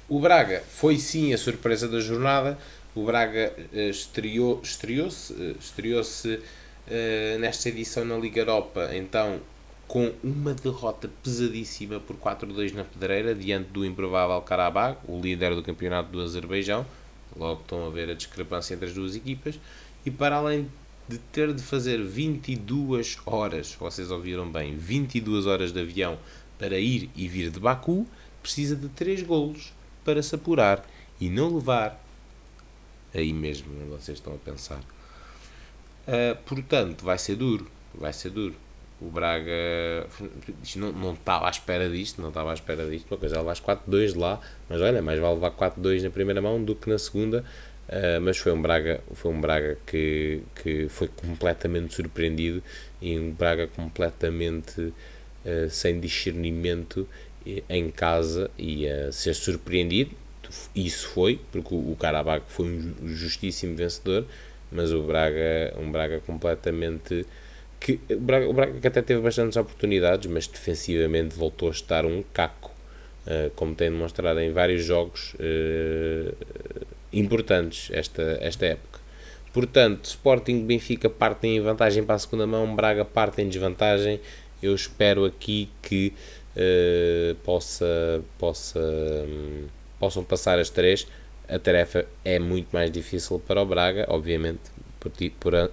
O Braga foi sim a surpresa da jornada. O Braga uh, estreou, estreou-se uh, estreou-se uh, nesta edição na Liga Europa, então com uma derrota pesadíssima por 4-2 na pedreira, diante do improvável Karabakh, o líder do campeonato do Azerbaijão. Logo estão a ver a discrepância entre as duas equipas. E para além de ter de fazer 22 horas, vocês ouviram bem, 22 horas de avião para ir e vir de Baku, precisa de 3 golos para se apurar e não levar aí mesmo vocês estão a pensar. Uh, portanto, vai ser duro, vai ser duro. O Braga não, não estava à espera disto, não estava à espera disto. Uma coisa é levar 4-2 de lá, mas olha, mais vale levar 4-2 na primeira mão do que na segunda, Uh, mas foi um Braga, foi um Braga que, que foi completamente surpreendido e um Braga completamente uh, sem discernimento em casa e a ser surpreendido. Isso foi, porque o, o Karabakh foi um justíssimo vencedor, mas o Braga, um Braga completamente que o Braga, o Braga que até teve bastantes oportunidades, mas defensivamente voltou a estar um caco, uh, como tem demonstrado em vários jogos importantes esta, esta época. Portanto, Sporting Benfica partem em vantagem para a segunda mão, Braga parte em desvantagem. Eu espero aqui que uh, possa, possa, um, possam passar as três. A tarefa é muito mais difícil para o Braga, obviamente.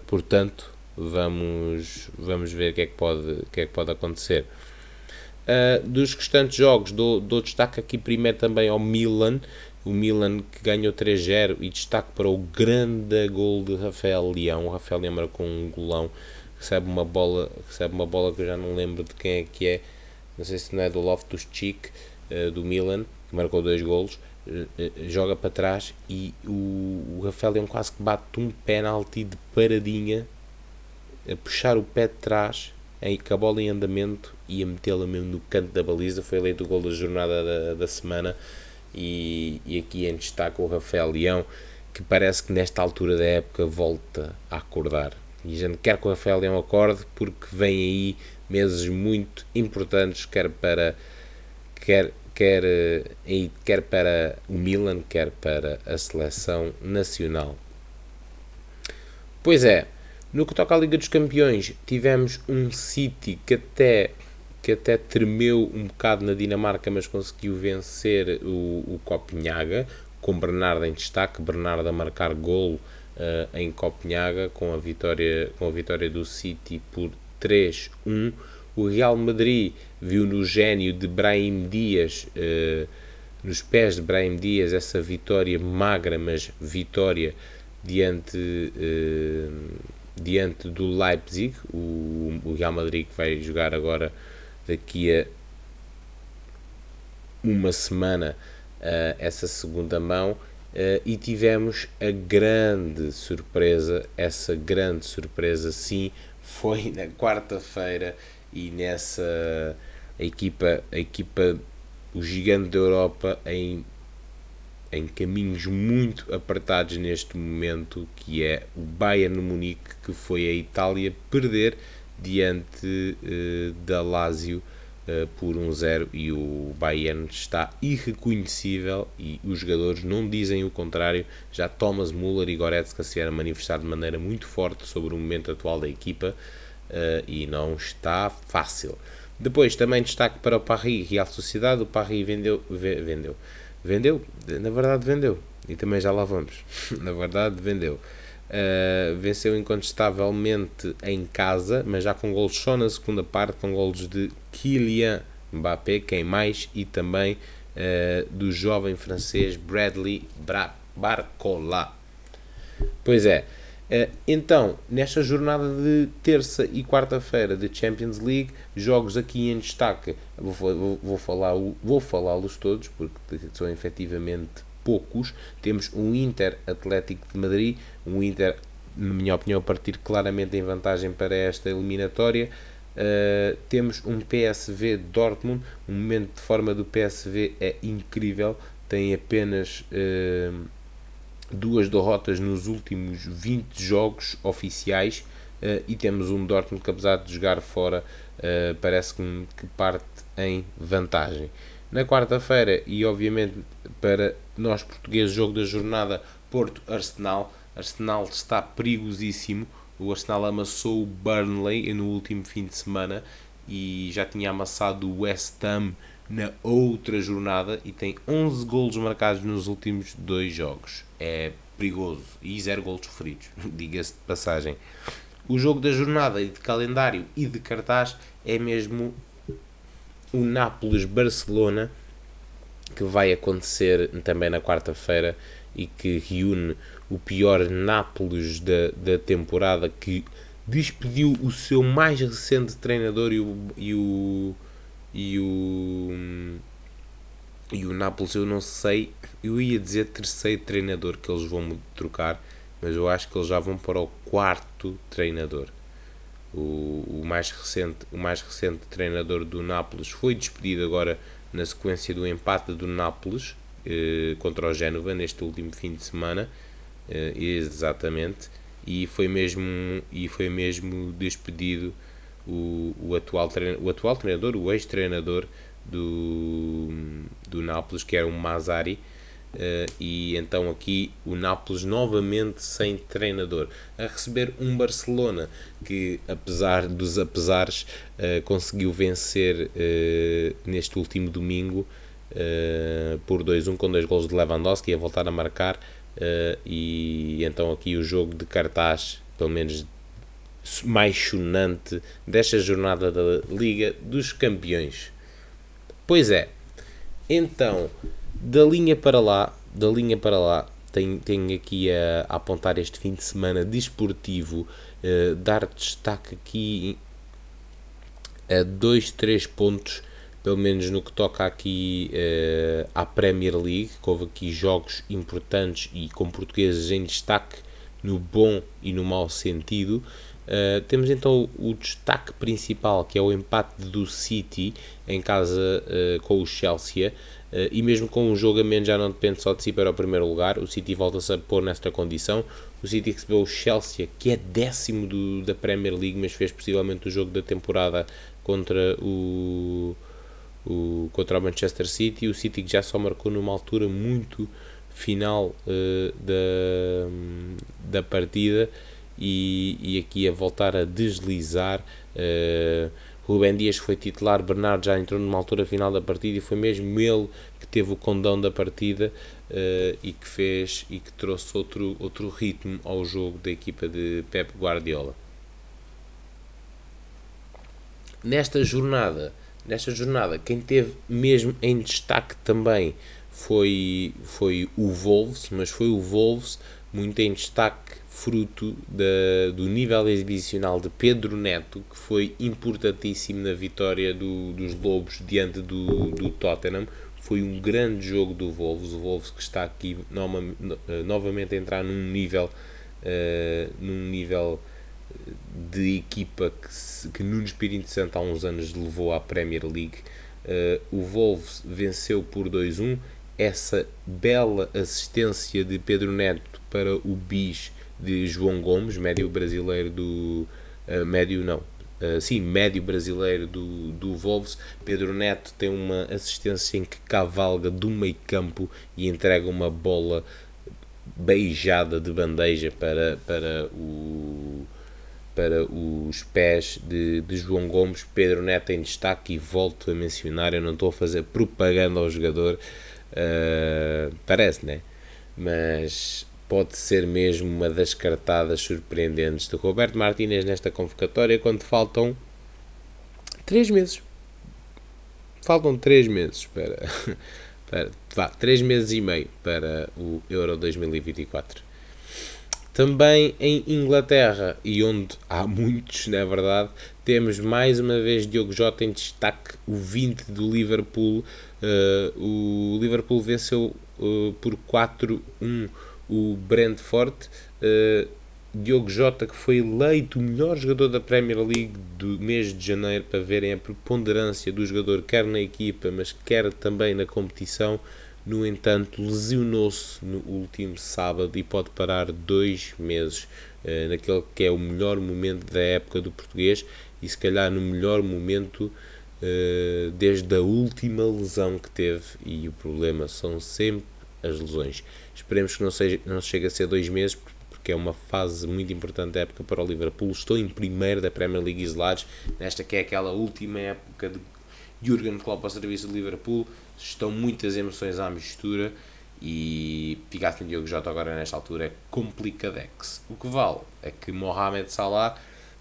Portanto, vamos, vamos ver o que é que pode, que é que pode acontecer. Uh, dos restantes jogos, dou, dou destaque aqui primeiro também ao Milan, o Milan que ganhou 3-0 e destaque para o grande gol de Rafael Leão. O Rafael Leão marcou um golão, recebe uma bola, recebe uma bola que eu já não lembro de quem é que é, não sei se não é do Loftus Cheek, uh, do Milan, que marcou dois golos, uh, joga para trás e o, o Rafael Leão quase que bate um penalti de paradinha, a puxar o pé de trás em, com a bola em andamento e a metê-la mesmo no canto da baliza. Foi eleito o gol da jornada da, da semana. E, e aqui em destaque o Rafael Leão, que parece que nesta altura da época volta a acordar. E a gente quer que o Rafael Leão acorde porque vem aí meses muito importantes, quer para quer, quer, eh, quer para o Milan, quer para a seleção nacional. Pois é, no que toca à Liga dos Campeões, tivemos um City que até, que até tremeu um bocado na Dinamarca, mas conseguiu vencer o, o Copenhaga, com Bernardo em destaque, Bernardo a marcar golo uh, em Copenhaga, com a, vitória, com a vitória do City por 3-1. O Real Madrid viu no gênio de Brahim Dias, uh, nos pés de Brahim Dias, essa vitória magra, mas vitória diante uh, diante do Leipzig, o, Real Madrid que vai jogar agora daqui a uma semana uh, essa segunda mão. E tivemos a grande surpresa, essa grande surpresa sim, foi na quarta-feira e nessa a equipa, a equipa, o gigante da Europa em em caminhos muito apertados neste momento, que é o Bayern Munique, que foi a Itália perder diante uh, da Lazio uh, por 1-0 um e o Bayern está irreconhecível e os jogadores não dizem o contrário. Já Thomas Müller e Goretzka se vieram manifestar de maneira muito forte sobre o momento atual da equipa uh, e não está fácil. Depois também destaque para o Paris Real Sociedade. O Paris vendeu, vendeu Vendeu, na verdade vendeu. E também já lá vamos. na verdade vendeu. Uh, venceu incontestavelmente em casa, mas já com golos só na segunda parte, com golos de Kylian Mbappé, quem mais, e também uh, do jovem francês Bradley Barcola. Pois é, eh, então, nesta jornada de terça e quarta-feira de Champions League, jogos aqui em destaque, vou, vou, vou falar, vou falá-los todos, porque são efetivamente poucos. Temos um Inter Atlético de Madrid, um Inter, na minha opinião, a partir claramente em vantagem para esta eliminatória. Uh, temos um PSV Dortmund, o momento de forma do PSV é incrível, tem apenas uh, duas derrotas nos últimos 20 jogos oficiais uh, e temos um Dortmund que apesar de jogar fora uh, parece que, que parte em vantagem. Na quarta-feira e obviamente para nós portugueses jogo da jornada Porto-Arsenal, Arsenal está perigosíssimo, o Arsenal amassou o Burnley no último fim de semana e já tinha amassado o West Ham na outra jornada e tem 11 golos marcados nos últimos dois jogos. É perigoso e zero golos sofridos, diga-se de passagem. O jogo da jornada de calendário e de cartaz é mesmo o Nápoles-Barcelona que vai acontecer também na quarta-feira e que reúne o pior Nápoles da, da temporada que despediu o seu mais recente treinador e o, e o e o e o Nápoles eu não sei eu ia dizer terceiro treinador que eles vão trocar mas eu acho que eles já vão para o quarto treinador. O, o mais recente o mais recente treinador do Nápoles foi despedido agora na sequência do empate do Nápoles eh, contra o Génova neste último fim de semana exatamente e foi mesmo e foi mesmo despedido o, o, atual, o atual treinador, o ex-treinador do, do Nápoles, que era o Mazzari, uh, e então aqui o Nápoles novamente sem treinador, a receber um Barcelona que, apesar dos apesares, uh, conseguiu vencer uh, neste último domingo por 2-1 com dois gols de Lewandowski a voltar a marcar. E então aqui o jogo de cartaz, pelo menos mais chunante desta jornada da Liga dos Campeões. Pois é. Então, da linha para lá, da linha para lá, tenho, tenho aqui a, a apontar este fim de semana desportivo, uh, dar destaque aqui a dois, três pontos, pelo menos no que toca aqui uh, à Premier League, que houve aqui jogos importantes e com portugueses em destaque, no bom e no mau sentido. Uh, temos então o destaque principal, que é o empate do City em casa uh, com o Chelsea. E mesmo com um jogo a menos, já não depende só de si para o primeiro lugar. O City volta-se a pôr nesta condição. O City recebeu o Chelsea, que é décimo do, da Premier League, mas fez possivelmente o jogo da temporada contra o, o, contra o Manchester City. O City que já só marcou numa altura muito final da, da partida e, e aqui a voltar a deslizar. Uh, Rubem Dias foi titular, Bernardo já entrou numa altura final da partida e foi mesmo ele que teve o condão da partida uh, e que fez e que trouxe outro, outro ritmo ao jogo da equipa de Pep Guardiola. Nesta jornada, nesta jornada, quem teve mesmo em destaque também foi, foi o Wolves, mas foi o Wolves muito em destaque fruto da, do nível exibicional de Pedro Neto, que foi importantíssimo na vitória do, dos Lobos diante do, do Tottenham. Foi um grande jogo do Wolves, o Wolves que está aqui nova, novamente a entrar num nível, uh, num nível de equipa que, se, que Nuno Espírito Santo há uns anos levou à Premier League. Uh, o Wolves venceu por 2-1. Essa bela assistência de Pedro Neto para o Bis de João Gomes, médio brasileiro do. Uh, médio não. Uh, sim, médio brasileiro do, do Wolves. Pedro Neto tem uma assistência em que cavalga do meio campo e entrega uma bola beijada de bandeja para, para, o, para os pés de, de João Gomes. Pedro Neto em destaque e volto a mencionar. Eu não estou a fazer propaganda ao jogador, uh, parece, né? Mas pode ser mesmo uma das cartadas surpreendentes de Roberto Martínez nesta convocatória quando faltam 3 meses. Faltam 3 meses para, para vá, 3 meses e meio para o Euro 2024. Também em Inglaterra, e onde há muitos, na é verdade, temos mais uma vez Diogo Jota em destaque, o 20 do Liverpool. Uh, o Liverpool venceu uh, por 4-1 o Brentford. Uh, Diogo Jota, que foi eleito o melhor jogador da Premier League do mês de janeiro, para verem a preponderância do jogador, quer na equipa, mas quer também na competição. No entanto, lesionou-se no último sábado e pode parar dois meses uh, naquele que é o melhor momento da época do português e, se calhar, no melhor momento uh, desde a última lesão que teve. E o problema são sempre as lesões. Esperemos que não, seja, não chegue a ser dois meses, porque é uma fase muito importante da época para o Liverpool. Estou em primeiro da Premier League isolados, nesta que é aquela última época de Jurgen Klopp ao serviço do Liverpool. Estão muitas emoções à mistura e ficar sem Diogo Jota agora nesta altura é complicadex. O que vale é que Mohamed Salah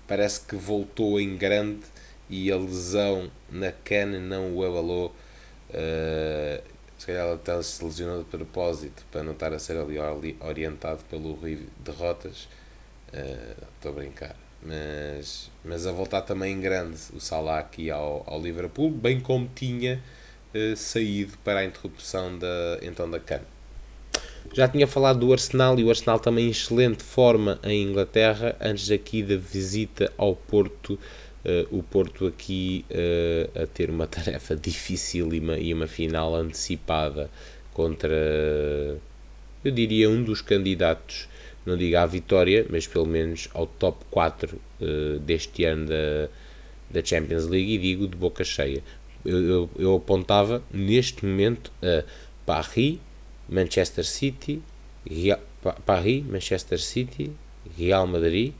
parece que voltou em grande e a lesão na cana não o abalou. Uh, se calhar ele até se lesionou de propósito para não estar a ser ali orientado pelo Rui Derrotas. Estou uh, a brincar. Mas, mas a voltar também em grande o Salah aqui ao, ao Liverpool, bem como tinha uh, saído para a interrupção da, então da CAN. Já tinha falado do Arsenal e o Arsenal também em excelente forma em Inglaterra, antes aqui da visita ao Porto Uh, o Porto aqui uh, a ter uma tarefa dificílima e uma final antecipada contra, eu diria, um dos candidatos, não digo à vitória, mas pelo menos ao top 4 uh, eh, deste ano da, da Champions League e digo de boca cheia. Eu, eu, eu apontava neste momento a Paris, Manchester City, Real, Paris, Manchester City, Real Madrid,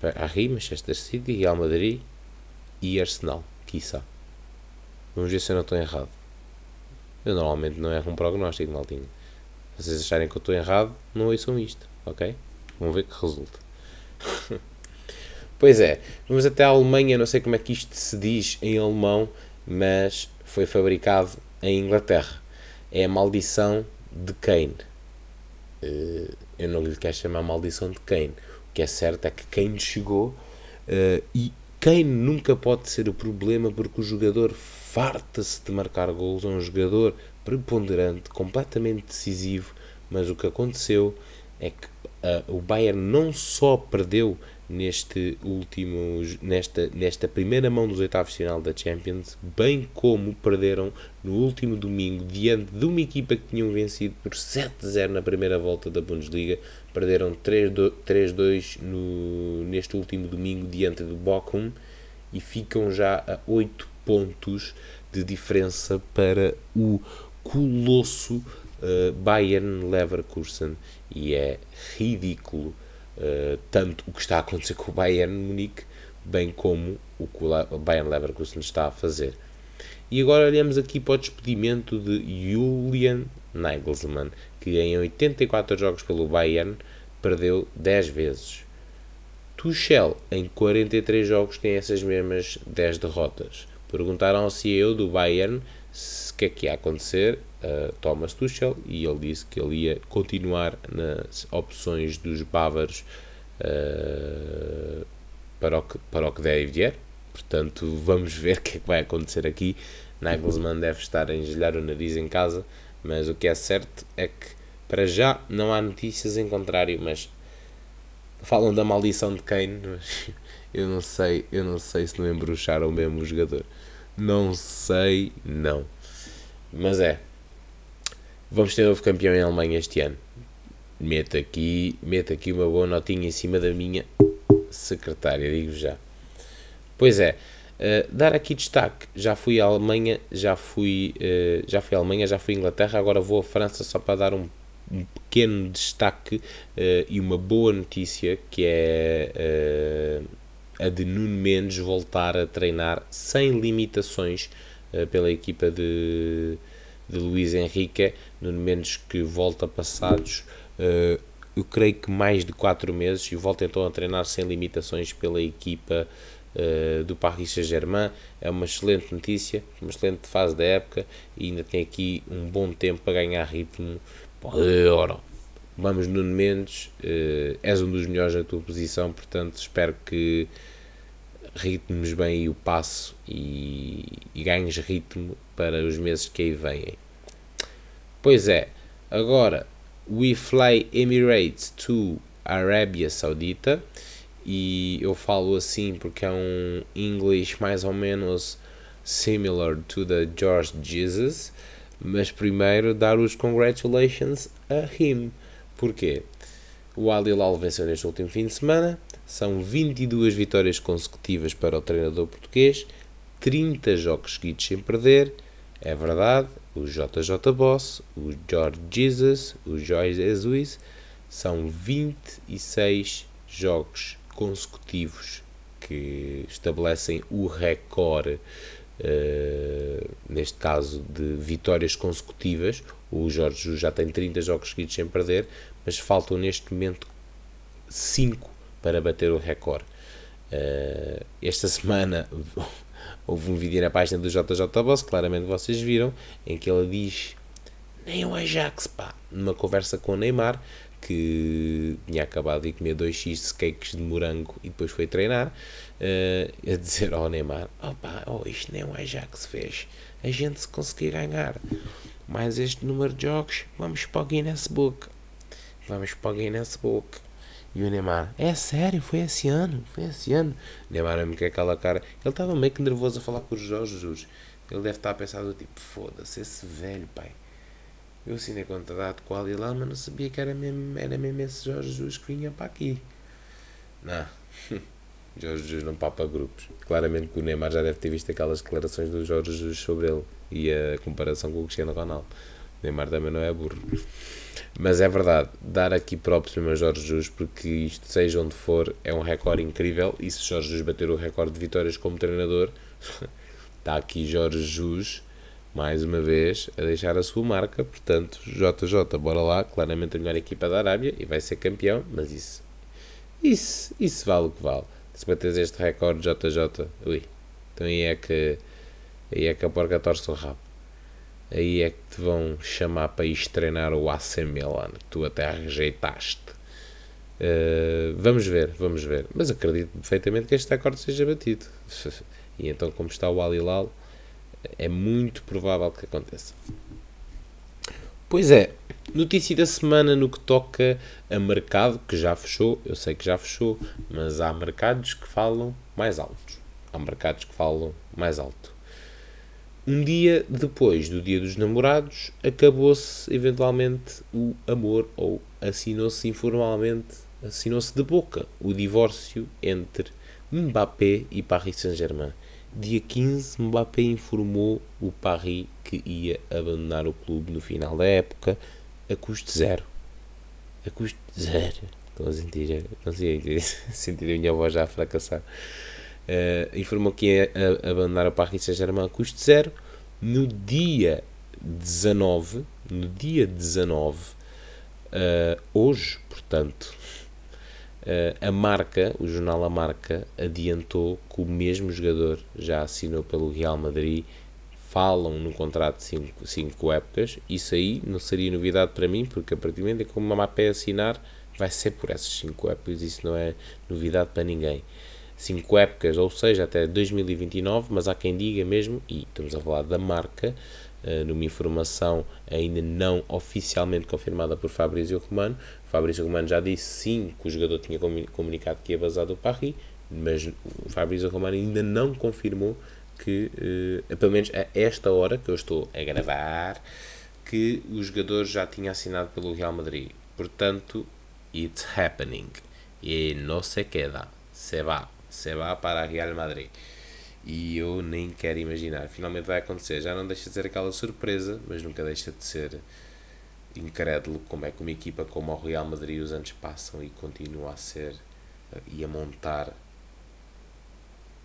Paris, Manchester City, Real Madrid e Arsenal, quiçá. Vamos ver se eu não estou errado. Eu normalmente não erro um prognóstico, maldinho. Se vocês acharem que eu estou errado, não ouçam isto, ok? Vamos ver que resulta. pois é, vamos até a Alemanha, não sei como é que isto se diz em alemão, mas foi fabricado em Inglaterra. É a maldição de Kane. Uh, eu não lhe quero chamar maldição de Kane. O que é certo é que Kane chegou uh, e Kane nunca pode ser o problema porque o jogador farta-se de marcar gols, é um jogador preponderante, completamente decisivo, mas o que aconteceu é que uh, o Bayern não só perdeu neste último nesta, nesta primeira mão dos oitavos de final da Champions, bem como perderam no último domingo diante de uma equipa que tinham vencido por 7-0 na primeira volta da Bundesliga, perderam 3-2 no, neste último domingo diante do Bochum e ficam já a 8 pontos de diferença para o colosso uh, Bayern Leverkusen e é ridículo uh, tanto o que está a acontecer com o Bayern Munique bem como o que o Bayern Leverkusen está a fazer. E agora olhamos aqui para o despedimento de Julian Nagelsmann, que em 84 jogos pelo Bayern perdeu 10 vezes. Tuchel, em 43 jogos, tem essas mesmas 10 derrotas. Perguntaram ao CEO do Bayern que é que ia acontecer a Thomas Tuchel e ele disse que ele ia continuar nas opções dos bávaros uh, para, o que, para o que der e vier. Portanto, vamos ver o que é que vai acontecer aqui. Nagelsmann deve estar a engelhar o nariz em casa, mas o que é certo é que para já não há notícias em contrário, mas falam da maldição de Kane, mas eu não sei, eu não sei se não embruxaram mesmo o jogador. Não sei, não. Mas é. Vamos ter novo campeão em Alemanha este ano. Meto aqui, meto aqui uma boa notinha em cima da minha secretária, digo já. Pois é, uh, dar aqui destaque. Já fui à Alemanha, já fui, uh, já fui à Alemanha, já fui à Inglaterra, agora vou à França só para dar um, um pequeno destaque uh, e uma boa notícia que é a de Nuno Mendes voltar a treinar sem limitações pela equipa de, de Luís Henrique. Nuno Mendes que volta passados, uh, eu creio que mais de 4 meses, e volta então a treinar sem limitações pela equipa uh, do Paris Saint-Germain. É uma excelente notícia, uma excelente fase da época e ainda tem aqui um bom tempo para ganhar ritmo para Vamos, Nuno Mendes, és um dos melhores na tua posição, portanto espero que ritmes bem o passo e, e ganhes ritmo para os meses que aí vêm. Pois é, agora we fly Emirates to Arábia Saudita e eu falo assim porque é um English mais ou menos similar to the George Jesus, mas primeiro dar os congratulations a him. Porquê? O Al Hilal venceu neste último fim de semana, são 22 vitórias consecutivas para o treinador português, 30 jogos seguidos sem perder. É verdade, o JJ Boss, o George Jesus, o Jorge Jesus, são 26 jogos consecutivos que estabelecem o recorde, uh, neste caso, de vitórias consecutivas. O Jorge já tem 30 jogos seguidos sem perder, mas faltam neste momento 5 para bater o recorde. Uh, esta semana houve um vídeo na página do JJ Boss, claramente vocês viram, em que ele diz nem o Ajax, pá, numa conversa com o Neymar, que tinha acabado de comer dois x cakes de morango e depois foi treinar, uh, a dizer ao Neymar, opa, oh, isto nem o Ajax fez, a gente se conseguir ganhar mais este número de jogos, vamos para o Guinness Book, vamos para o Guinness Book. E o Neymar, é sério, foi esse ano, foi esse ano. O Neymar me quer aquela cara. Ele estava meio que nervoso a falar com o Jorge Jesus. Ele deve estar a pensar do tipo, foda-se, esse velho, pai. Eu assinei contrato com o Alilal, mas não sabia que era mesmo, era mesmo esse Jorge Jesus que vinha para aqui. Não. Jorge Jesus não papa grupos. Claramente que o Neymar já deve ter visto aquelas declarações do Jorge Jesus sobre ele e a comparação com o Cristiano Ronaldo. O Neymar também não é burro. Mas é verdade, dar aqui próprios para Jorge Jesus, porque isto, seja onde for, é um recorde incrível. E se Jorge Jesus bater o recorde de vitórias como treinador, está aqui Jorge Jesus, mais uma vez, a deixar a sua marca. Portanto, JJ, bora lá, claramente a melhor equipa da Arábia e vai ser campeão, mas isso, isso, isso vale o que vale. Se bateres este recorde, JJ, ui, então aí é que aí é que a porca torce o rabo. Aí é que te vão chamar para ir treinar o AC Milan, tu até rejeitaste. Uh, vamos ver, vamos ver. Mas acredito perfeitamente que este acorde seja batido. E então, como está o Alilal, é muito provável que aconteça. Pois é, notícia da semana no que toca a mercado, que já fechou, eu sei que já fechou, mas há mercados que falam mais altos. Há mercados que falam mais alto. Um dia depois do Dia dos Namorados, acabou-se eventualmente o amor, ou assinou-se informalmente, assinou-se de boca o divórcio entre Mbappé e Paris Saint-Germain. Dia 15, Mbappé informou o Paris que ia abandonar o clube no final da época a custo zero. A custo zero. Estou a sentir, não sei, sentir a minha voz já a fracassar. Uh, informou que ia abandonar o Paris Saint-Germain a custo zero. No dia 19, no dia 19, uh, eh, hoje, portanto, Uh, a marca, o jornal A Marca, adiantou que o mesmo jogador já assinou pelo Real Madrid. Falam no contrato de 5 épocas. Isso aí não seria novidade para mim, porque a partir do momento em que o Mbappé assinar, vai ser por essas 5 épocas. Isso não é novidade para ninguém. 5 épocas, ou seja, até 2029, mas há quem diga mesmo, e estamos a falar da marca, uh, numa informação ainda não oficialmente confirmada por Fabrício Romano, Fabrício Romano já disse sim que o jogador tinha comunicado que ia basar do Paris, mas Fabrício Romano ainda não confirmou que, uh, pelo menos a esta hora que eu estou a gravar, que o jogador já tinha assinado pelo Real Madrid. Portanto, it's happening. E não se queda. Se va. Se va para Real Madrid. E eu nem quero imaginar. Finalmente vai acontecer. Já não deixa de ser aquela surpresa, mas nunca deixa de ser incrédulo como é que uma equipa como o Real Madrid os anos passam e continua a ser e a montar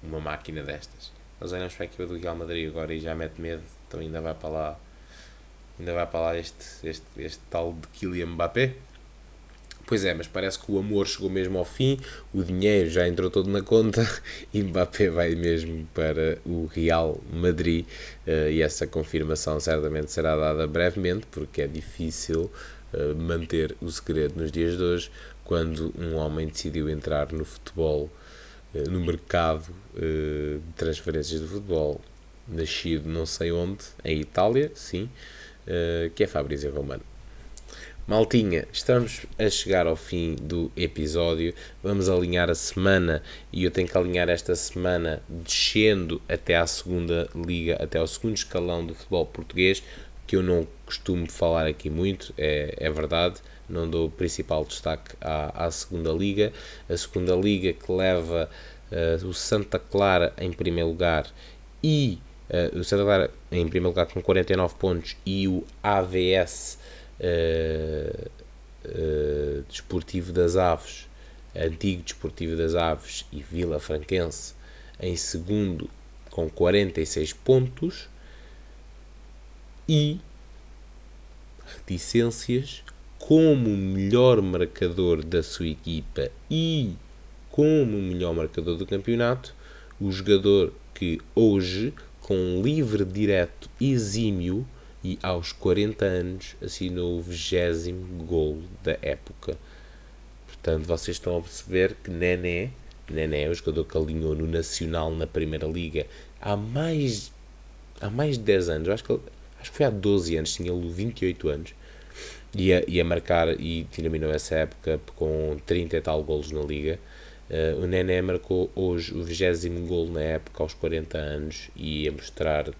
uma máquina destas. Nós olhamos para a equipa do Real Madrid agora e já mete medo, então ainda vai para lá ainda vai para lá este, este, este tal de Kylian Mbappé Pois é, mas parece que o amor chegou mesmo ao fim, o dinheiro já entrou todo na conta e Mbappé vai mesmo para o Real Madrid uh, e essa confirmação certamente será dada brevemente porque é difícil uh, manter o segredo nos dias de hoje quando um homem decidiu entrar no futebol, uh, no mercado de transferências de futebol, nascido não sei onde, em Itália, sim, que é Fabrício Romano. Maltinha, estamos a chegar ao fim do episódio. Vamos alinhar a semana e eu tenho que alinhar esta semana descendo até à segunda liga, até ao segundo escalão do futebol português, que eu não costumo falar aqui muito, é, é verdade. Não dou principal destaque à, à segunda liga. A segunda liga que leva uh, o Santa Clara em primeiro lugar e uh, o Santa Clara em primeiro lugar com 49 pontos e o AVS uh, uh, Desportivo das Aves, Antigo Desportivo das Aves e Vila Franquense em segundo com 46 pontos e reticências como melhor marcador da sua equipa e como melhor marcador do campeonato, o jogador que hoje, com livre direto exímio, e aos 40 anos assinou o 20 gol da época. Portanto, vocês estão a perceber que Nené, Nené é o jogador que alinhou no Nacional na Primeira Liga há mais, há mais de 10 anos, acho que, acho que foi há 12 anos, tinha ele 28 anos, ia, ia marcar e terminou essa época com 30 e tal golos na Liga. Uh, o Nené marcou hoje o 20 gol na época aos 40 anos e ia mostrar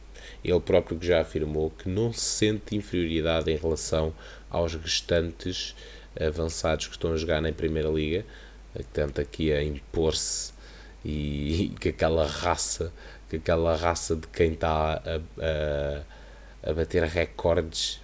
ele próprio que já afirmou que não sente inferioridade em relação aos restantes avançados que estão a jogar na Primeira Liga, que tenta aqui a impor-se e, e que aquela raça, que aquela raça de quem está a, a, a bater recordes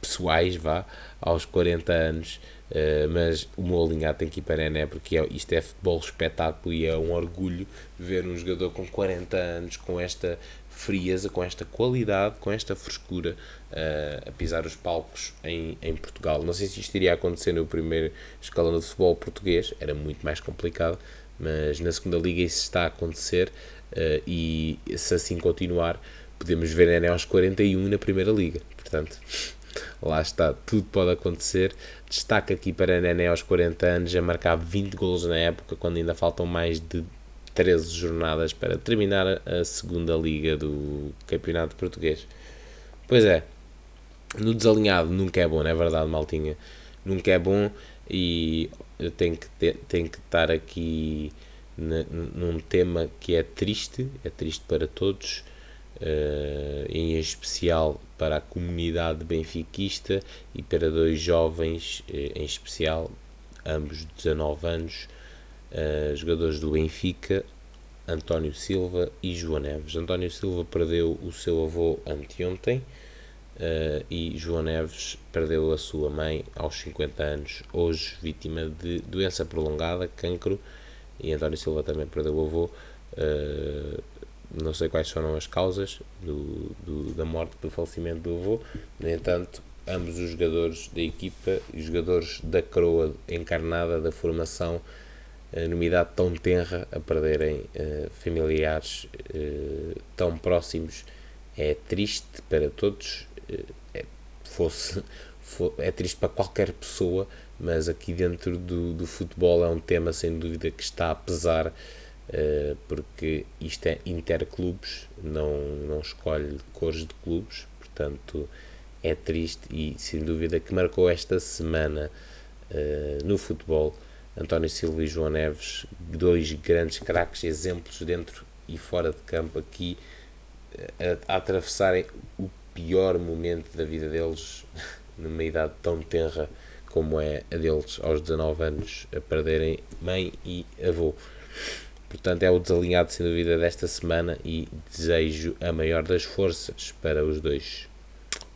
pessoais, vá, aos 40 anos, Uh, mas o meu alinhado tem que ir para Ené porque é, isto é futebol espetáculo e é um orgulho ver um jogador com 40 anos com esta frieza, com esta qualidade, com esta frescura uh, a pisar os palcos em, em Portugal. Não sei se isto iria acontecer no primeiro escalão de futebol português, era muito mais complicado, mas na segunda liga isso está a acontecer Uh, e se assim continuar, podemos ver Nené aos 41 na Primeira Liga. Portanto, lá está, tudo pode acontecer. Destaque aqui para Nené aos 40 anos, a marcar 20 golos na época, quando ainda faltam mais de 13 jornadas para terminar a segunda liga do Campeonato Português. Pois é, no desalinhado nunca é bom, não é verdade, Maltinha? Nunca é bom e eu tenho que, ter, tenho que estar aqui num tema que é triste, é triste para todos, uh, em especial para a comunidade benfiquista e para dois jovens uh, em especial, ambos 19 anos, uh, jogadores do Benfica, António Silva e João Neves. António Silva perdeu o seu avô anteontem uh, e João Neves perdeu a sua mãe aos 50 anos, hoje vítima de doença prolongada, cancro, e António Silva também perdeu o avô. Não sei quais foram as causas do, do, da morte, do falecimento do avô, no entanto, ambos os jogadores da equipa e jogadores da coroa encarnada da formação eh, numa idade tão tenra a perderem uh, familiares uh, tão próximos é triste para todos. Uh, é, fosse, é triste para qualquer pessoa mas aqui dentro do, do futebol é um tema sem dúvida que está a pesar porque isto é interclubes não, não escolhe cores de clubes portanto é triste e sem dúvida que marcou esta semana no futebol António Silva e João Neves, dois grandes craques, exemplos dentro e fora de campo aqui, a, a atravessarem o pior momento da vida deles, numa idade tão tenra como é a deles aos 19 anos, a perderem mãe e avô. Portanto, é o desalinhado sem dúvida desta semana e desejo a maior das forças para os dois.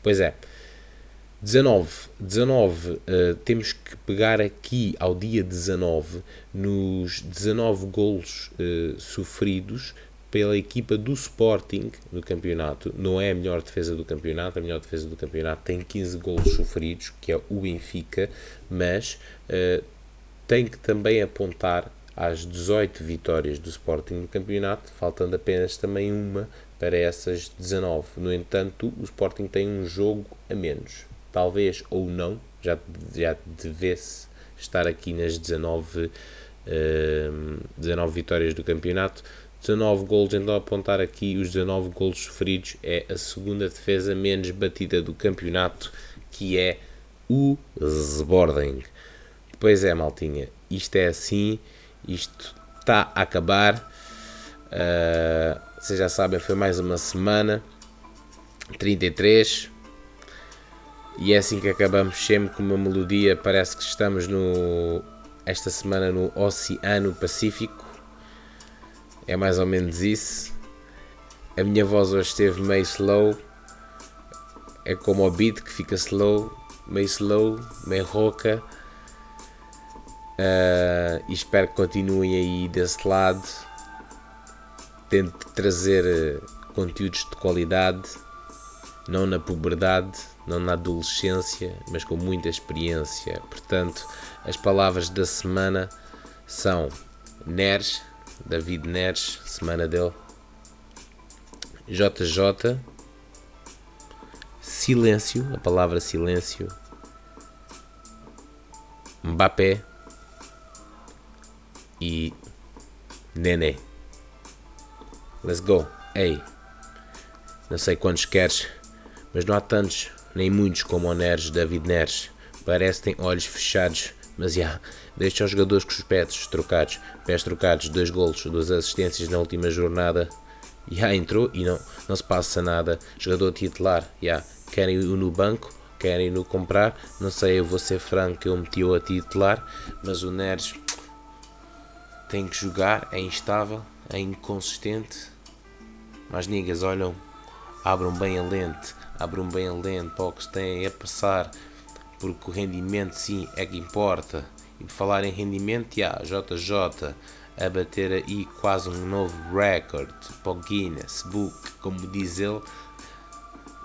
Pois é, 19, 19 uh, temos que pegar aqui ao dia 19 nos 19 golos uh, sofridos pela equipa do Sporting no campeonato. Não é a melhor defesa do campeonato, a melhor defesa do campeonato tem 15 golos sofridos, que é o Benfica, mas uh, tem que também apontar às 18 vitórias do Sporting no campeonato, faltando apenas também uma para essas 19. No entanto, o Sporting tem um jogo a menos talvez ou não, já, já devesse estar aqui nas 19, uh, 19 vitórias do campeonato. 19 golos, então apontar aqui os 19 golos sofridos é a segunda defesa menos batida do campeonato, que é o Sporting. Pois é, maltinha, isto é assim, isto está a acabar. Uh, vocês já sabem, foi mais uma semana. 33, e é assim que acabamos sempre com uma melodia. Parece que estamos no esta semana no Oceano Pacífico. É mais ou menos isso. A minha voz hoje esteve meio slow. É como o beat que fica slow, meio slow, meio rouca. Uh, e espero que continuem aí desse lado. Tento trazer eh, conteúdos de qualidade, não na puberdade não na adolescência, mas com muita experiência. Portanto, as palavras da semana são Neres, David Neres, semana dele, JJ, silêncio, a palavra silêncio, Mbappé e Nenê. Let's go. Ei, não sei quantos queres, mas não há tantos nem muitos como o Neres, David Neres. Parece que tem olhos fechados, mas já, deixa os jogadores com os pés trocados, pés trocados, dois golos, duas assistências na última jornada. Já entrou e não, não se passa nada. Jogador titular, já, yeah. querem-o no banco, querem-no comprar. Não sei, eu vou ser franco, eu meti-o a titular, mas o Neres tem que jogar, é instável, é inconsistente. Mas niggas, olham, abram bem a lente abram bem lento para o que tem a passar, porque o rendimento sim é que importa. E por falar em rendimento, já, JJ a bater aí quase um novo recorde para o Guinness Book, como diz ele,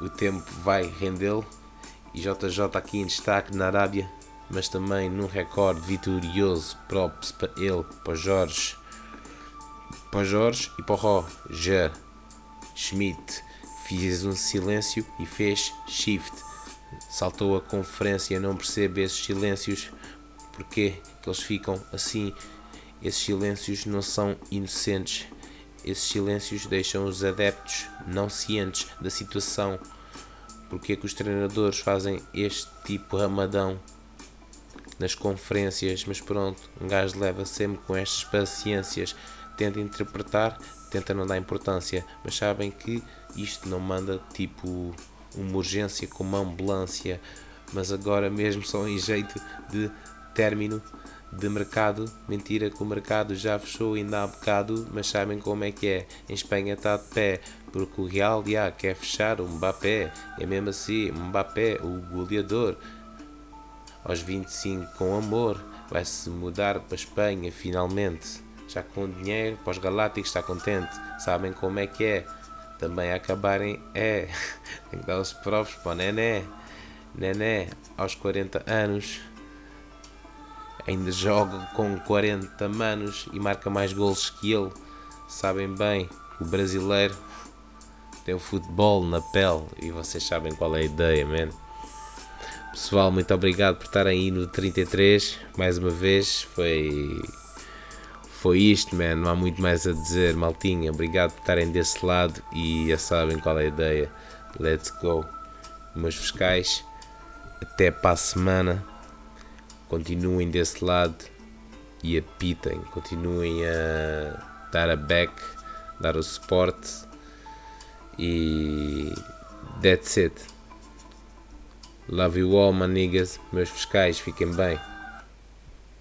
o tempo vai rendê-lo. E JJ aqui em destaque na Arábia, mas também num recorde vitorioso, props para ele, para Jorge. para Jorge e para Roger. Schmidt fez um silêncio e fez shift. Saltou a conferência, não percebe esses silêncios, porque que eles ficam assim. Esses silêncios não são inocentes. Esses silêncios deixam os adeptos não cientes da situação. Porque é que os treinadores fazem este tipo de ramadão nas conferências? Mas pronto, um gajo leva sempre com estas paciências, tenta interpretar, tenta não dar importância, mas sabem que isto não manda tipo uma urgência como uma ambulância, mas agora mesmo só em jeito de término de mercado. Mentira que o mercado já fechou ainda há bocado, mas sabem como é que é. Em Espanha está de pé, porque o Real já quer fechar o Mbappé. É mesmo assim, Mbappé, o goleador. Aos 25 com amor, vai se mudar para a Espanha finalmente. Já com dinheiro, para os Galácticos está contente. Sabem como é que é. Também acabarem é. Tem que dar os provos para o Nené. Nené, aos 40 anos ainda joga com 40 manos e marca mais gols que ele. Sabem bem, o brasileiro tem o futebol na pele e vocês sabem qual é a ideia, man. Pessoal, muito obrigado por estarem aí no 33 mais uma vez. Foi foi isto, man. Não há muito mais a dizer, maltinha. Obrigado por estarem desse lado e já sabem qual é a ideia. Let's go, meus fiscais. Até para a semana continuem desse lado e apitem, continuem a dar a back, dar o suporte e that's it. Love you all, my niggas, meus fiscais, fiquem bem.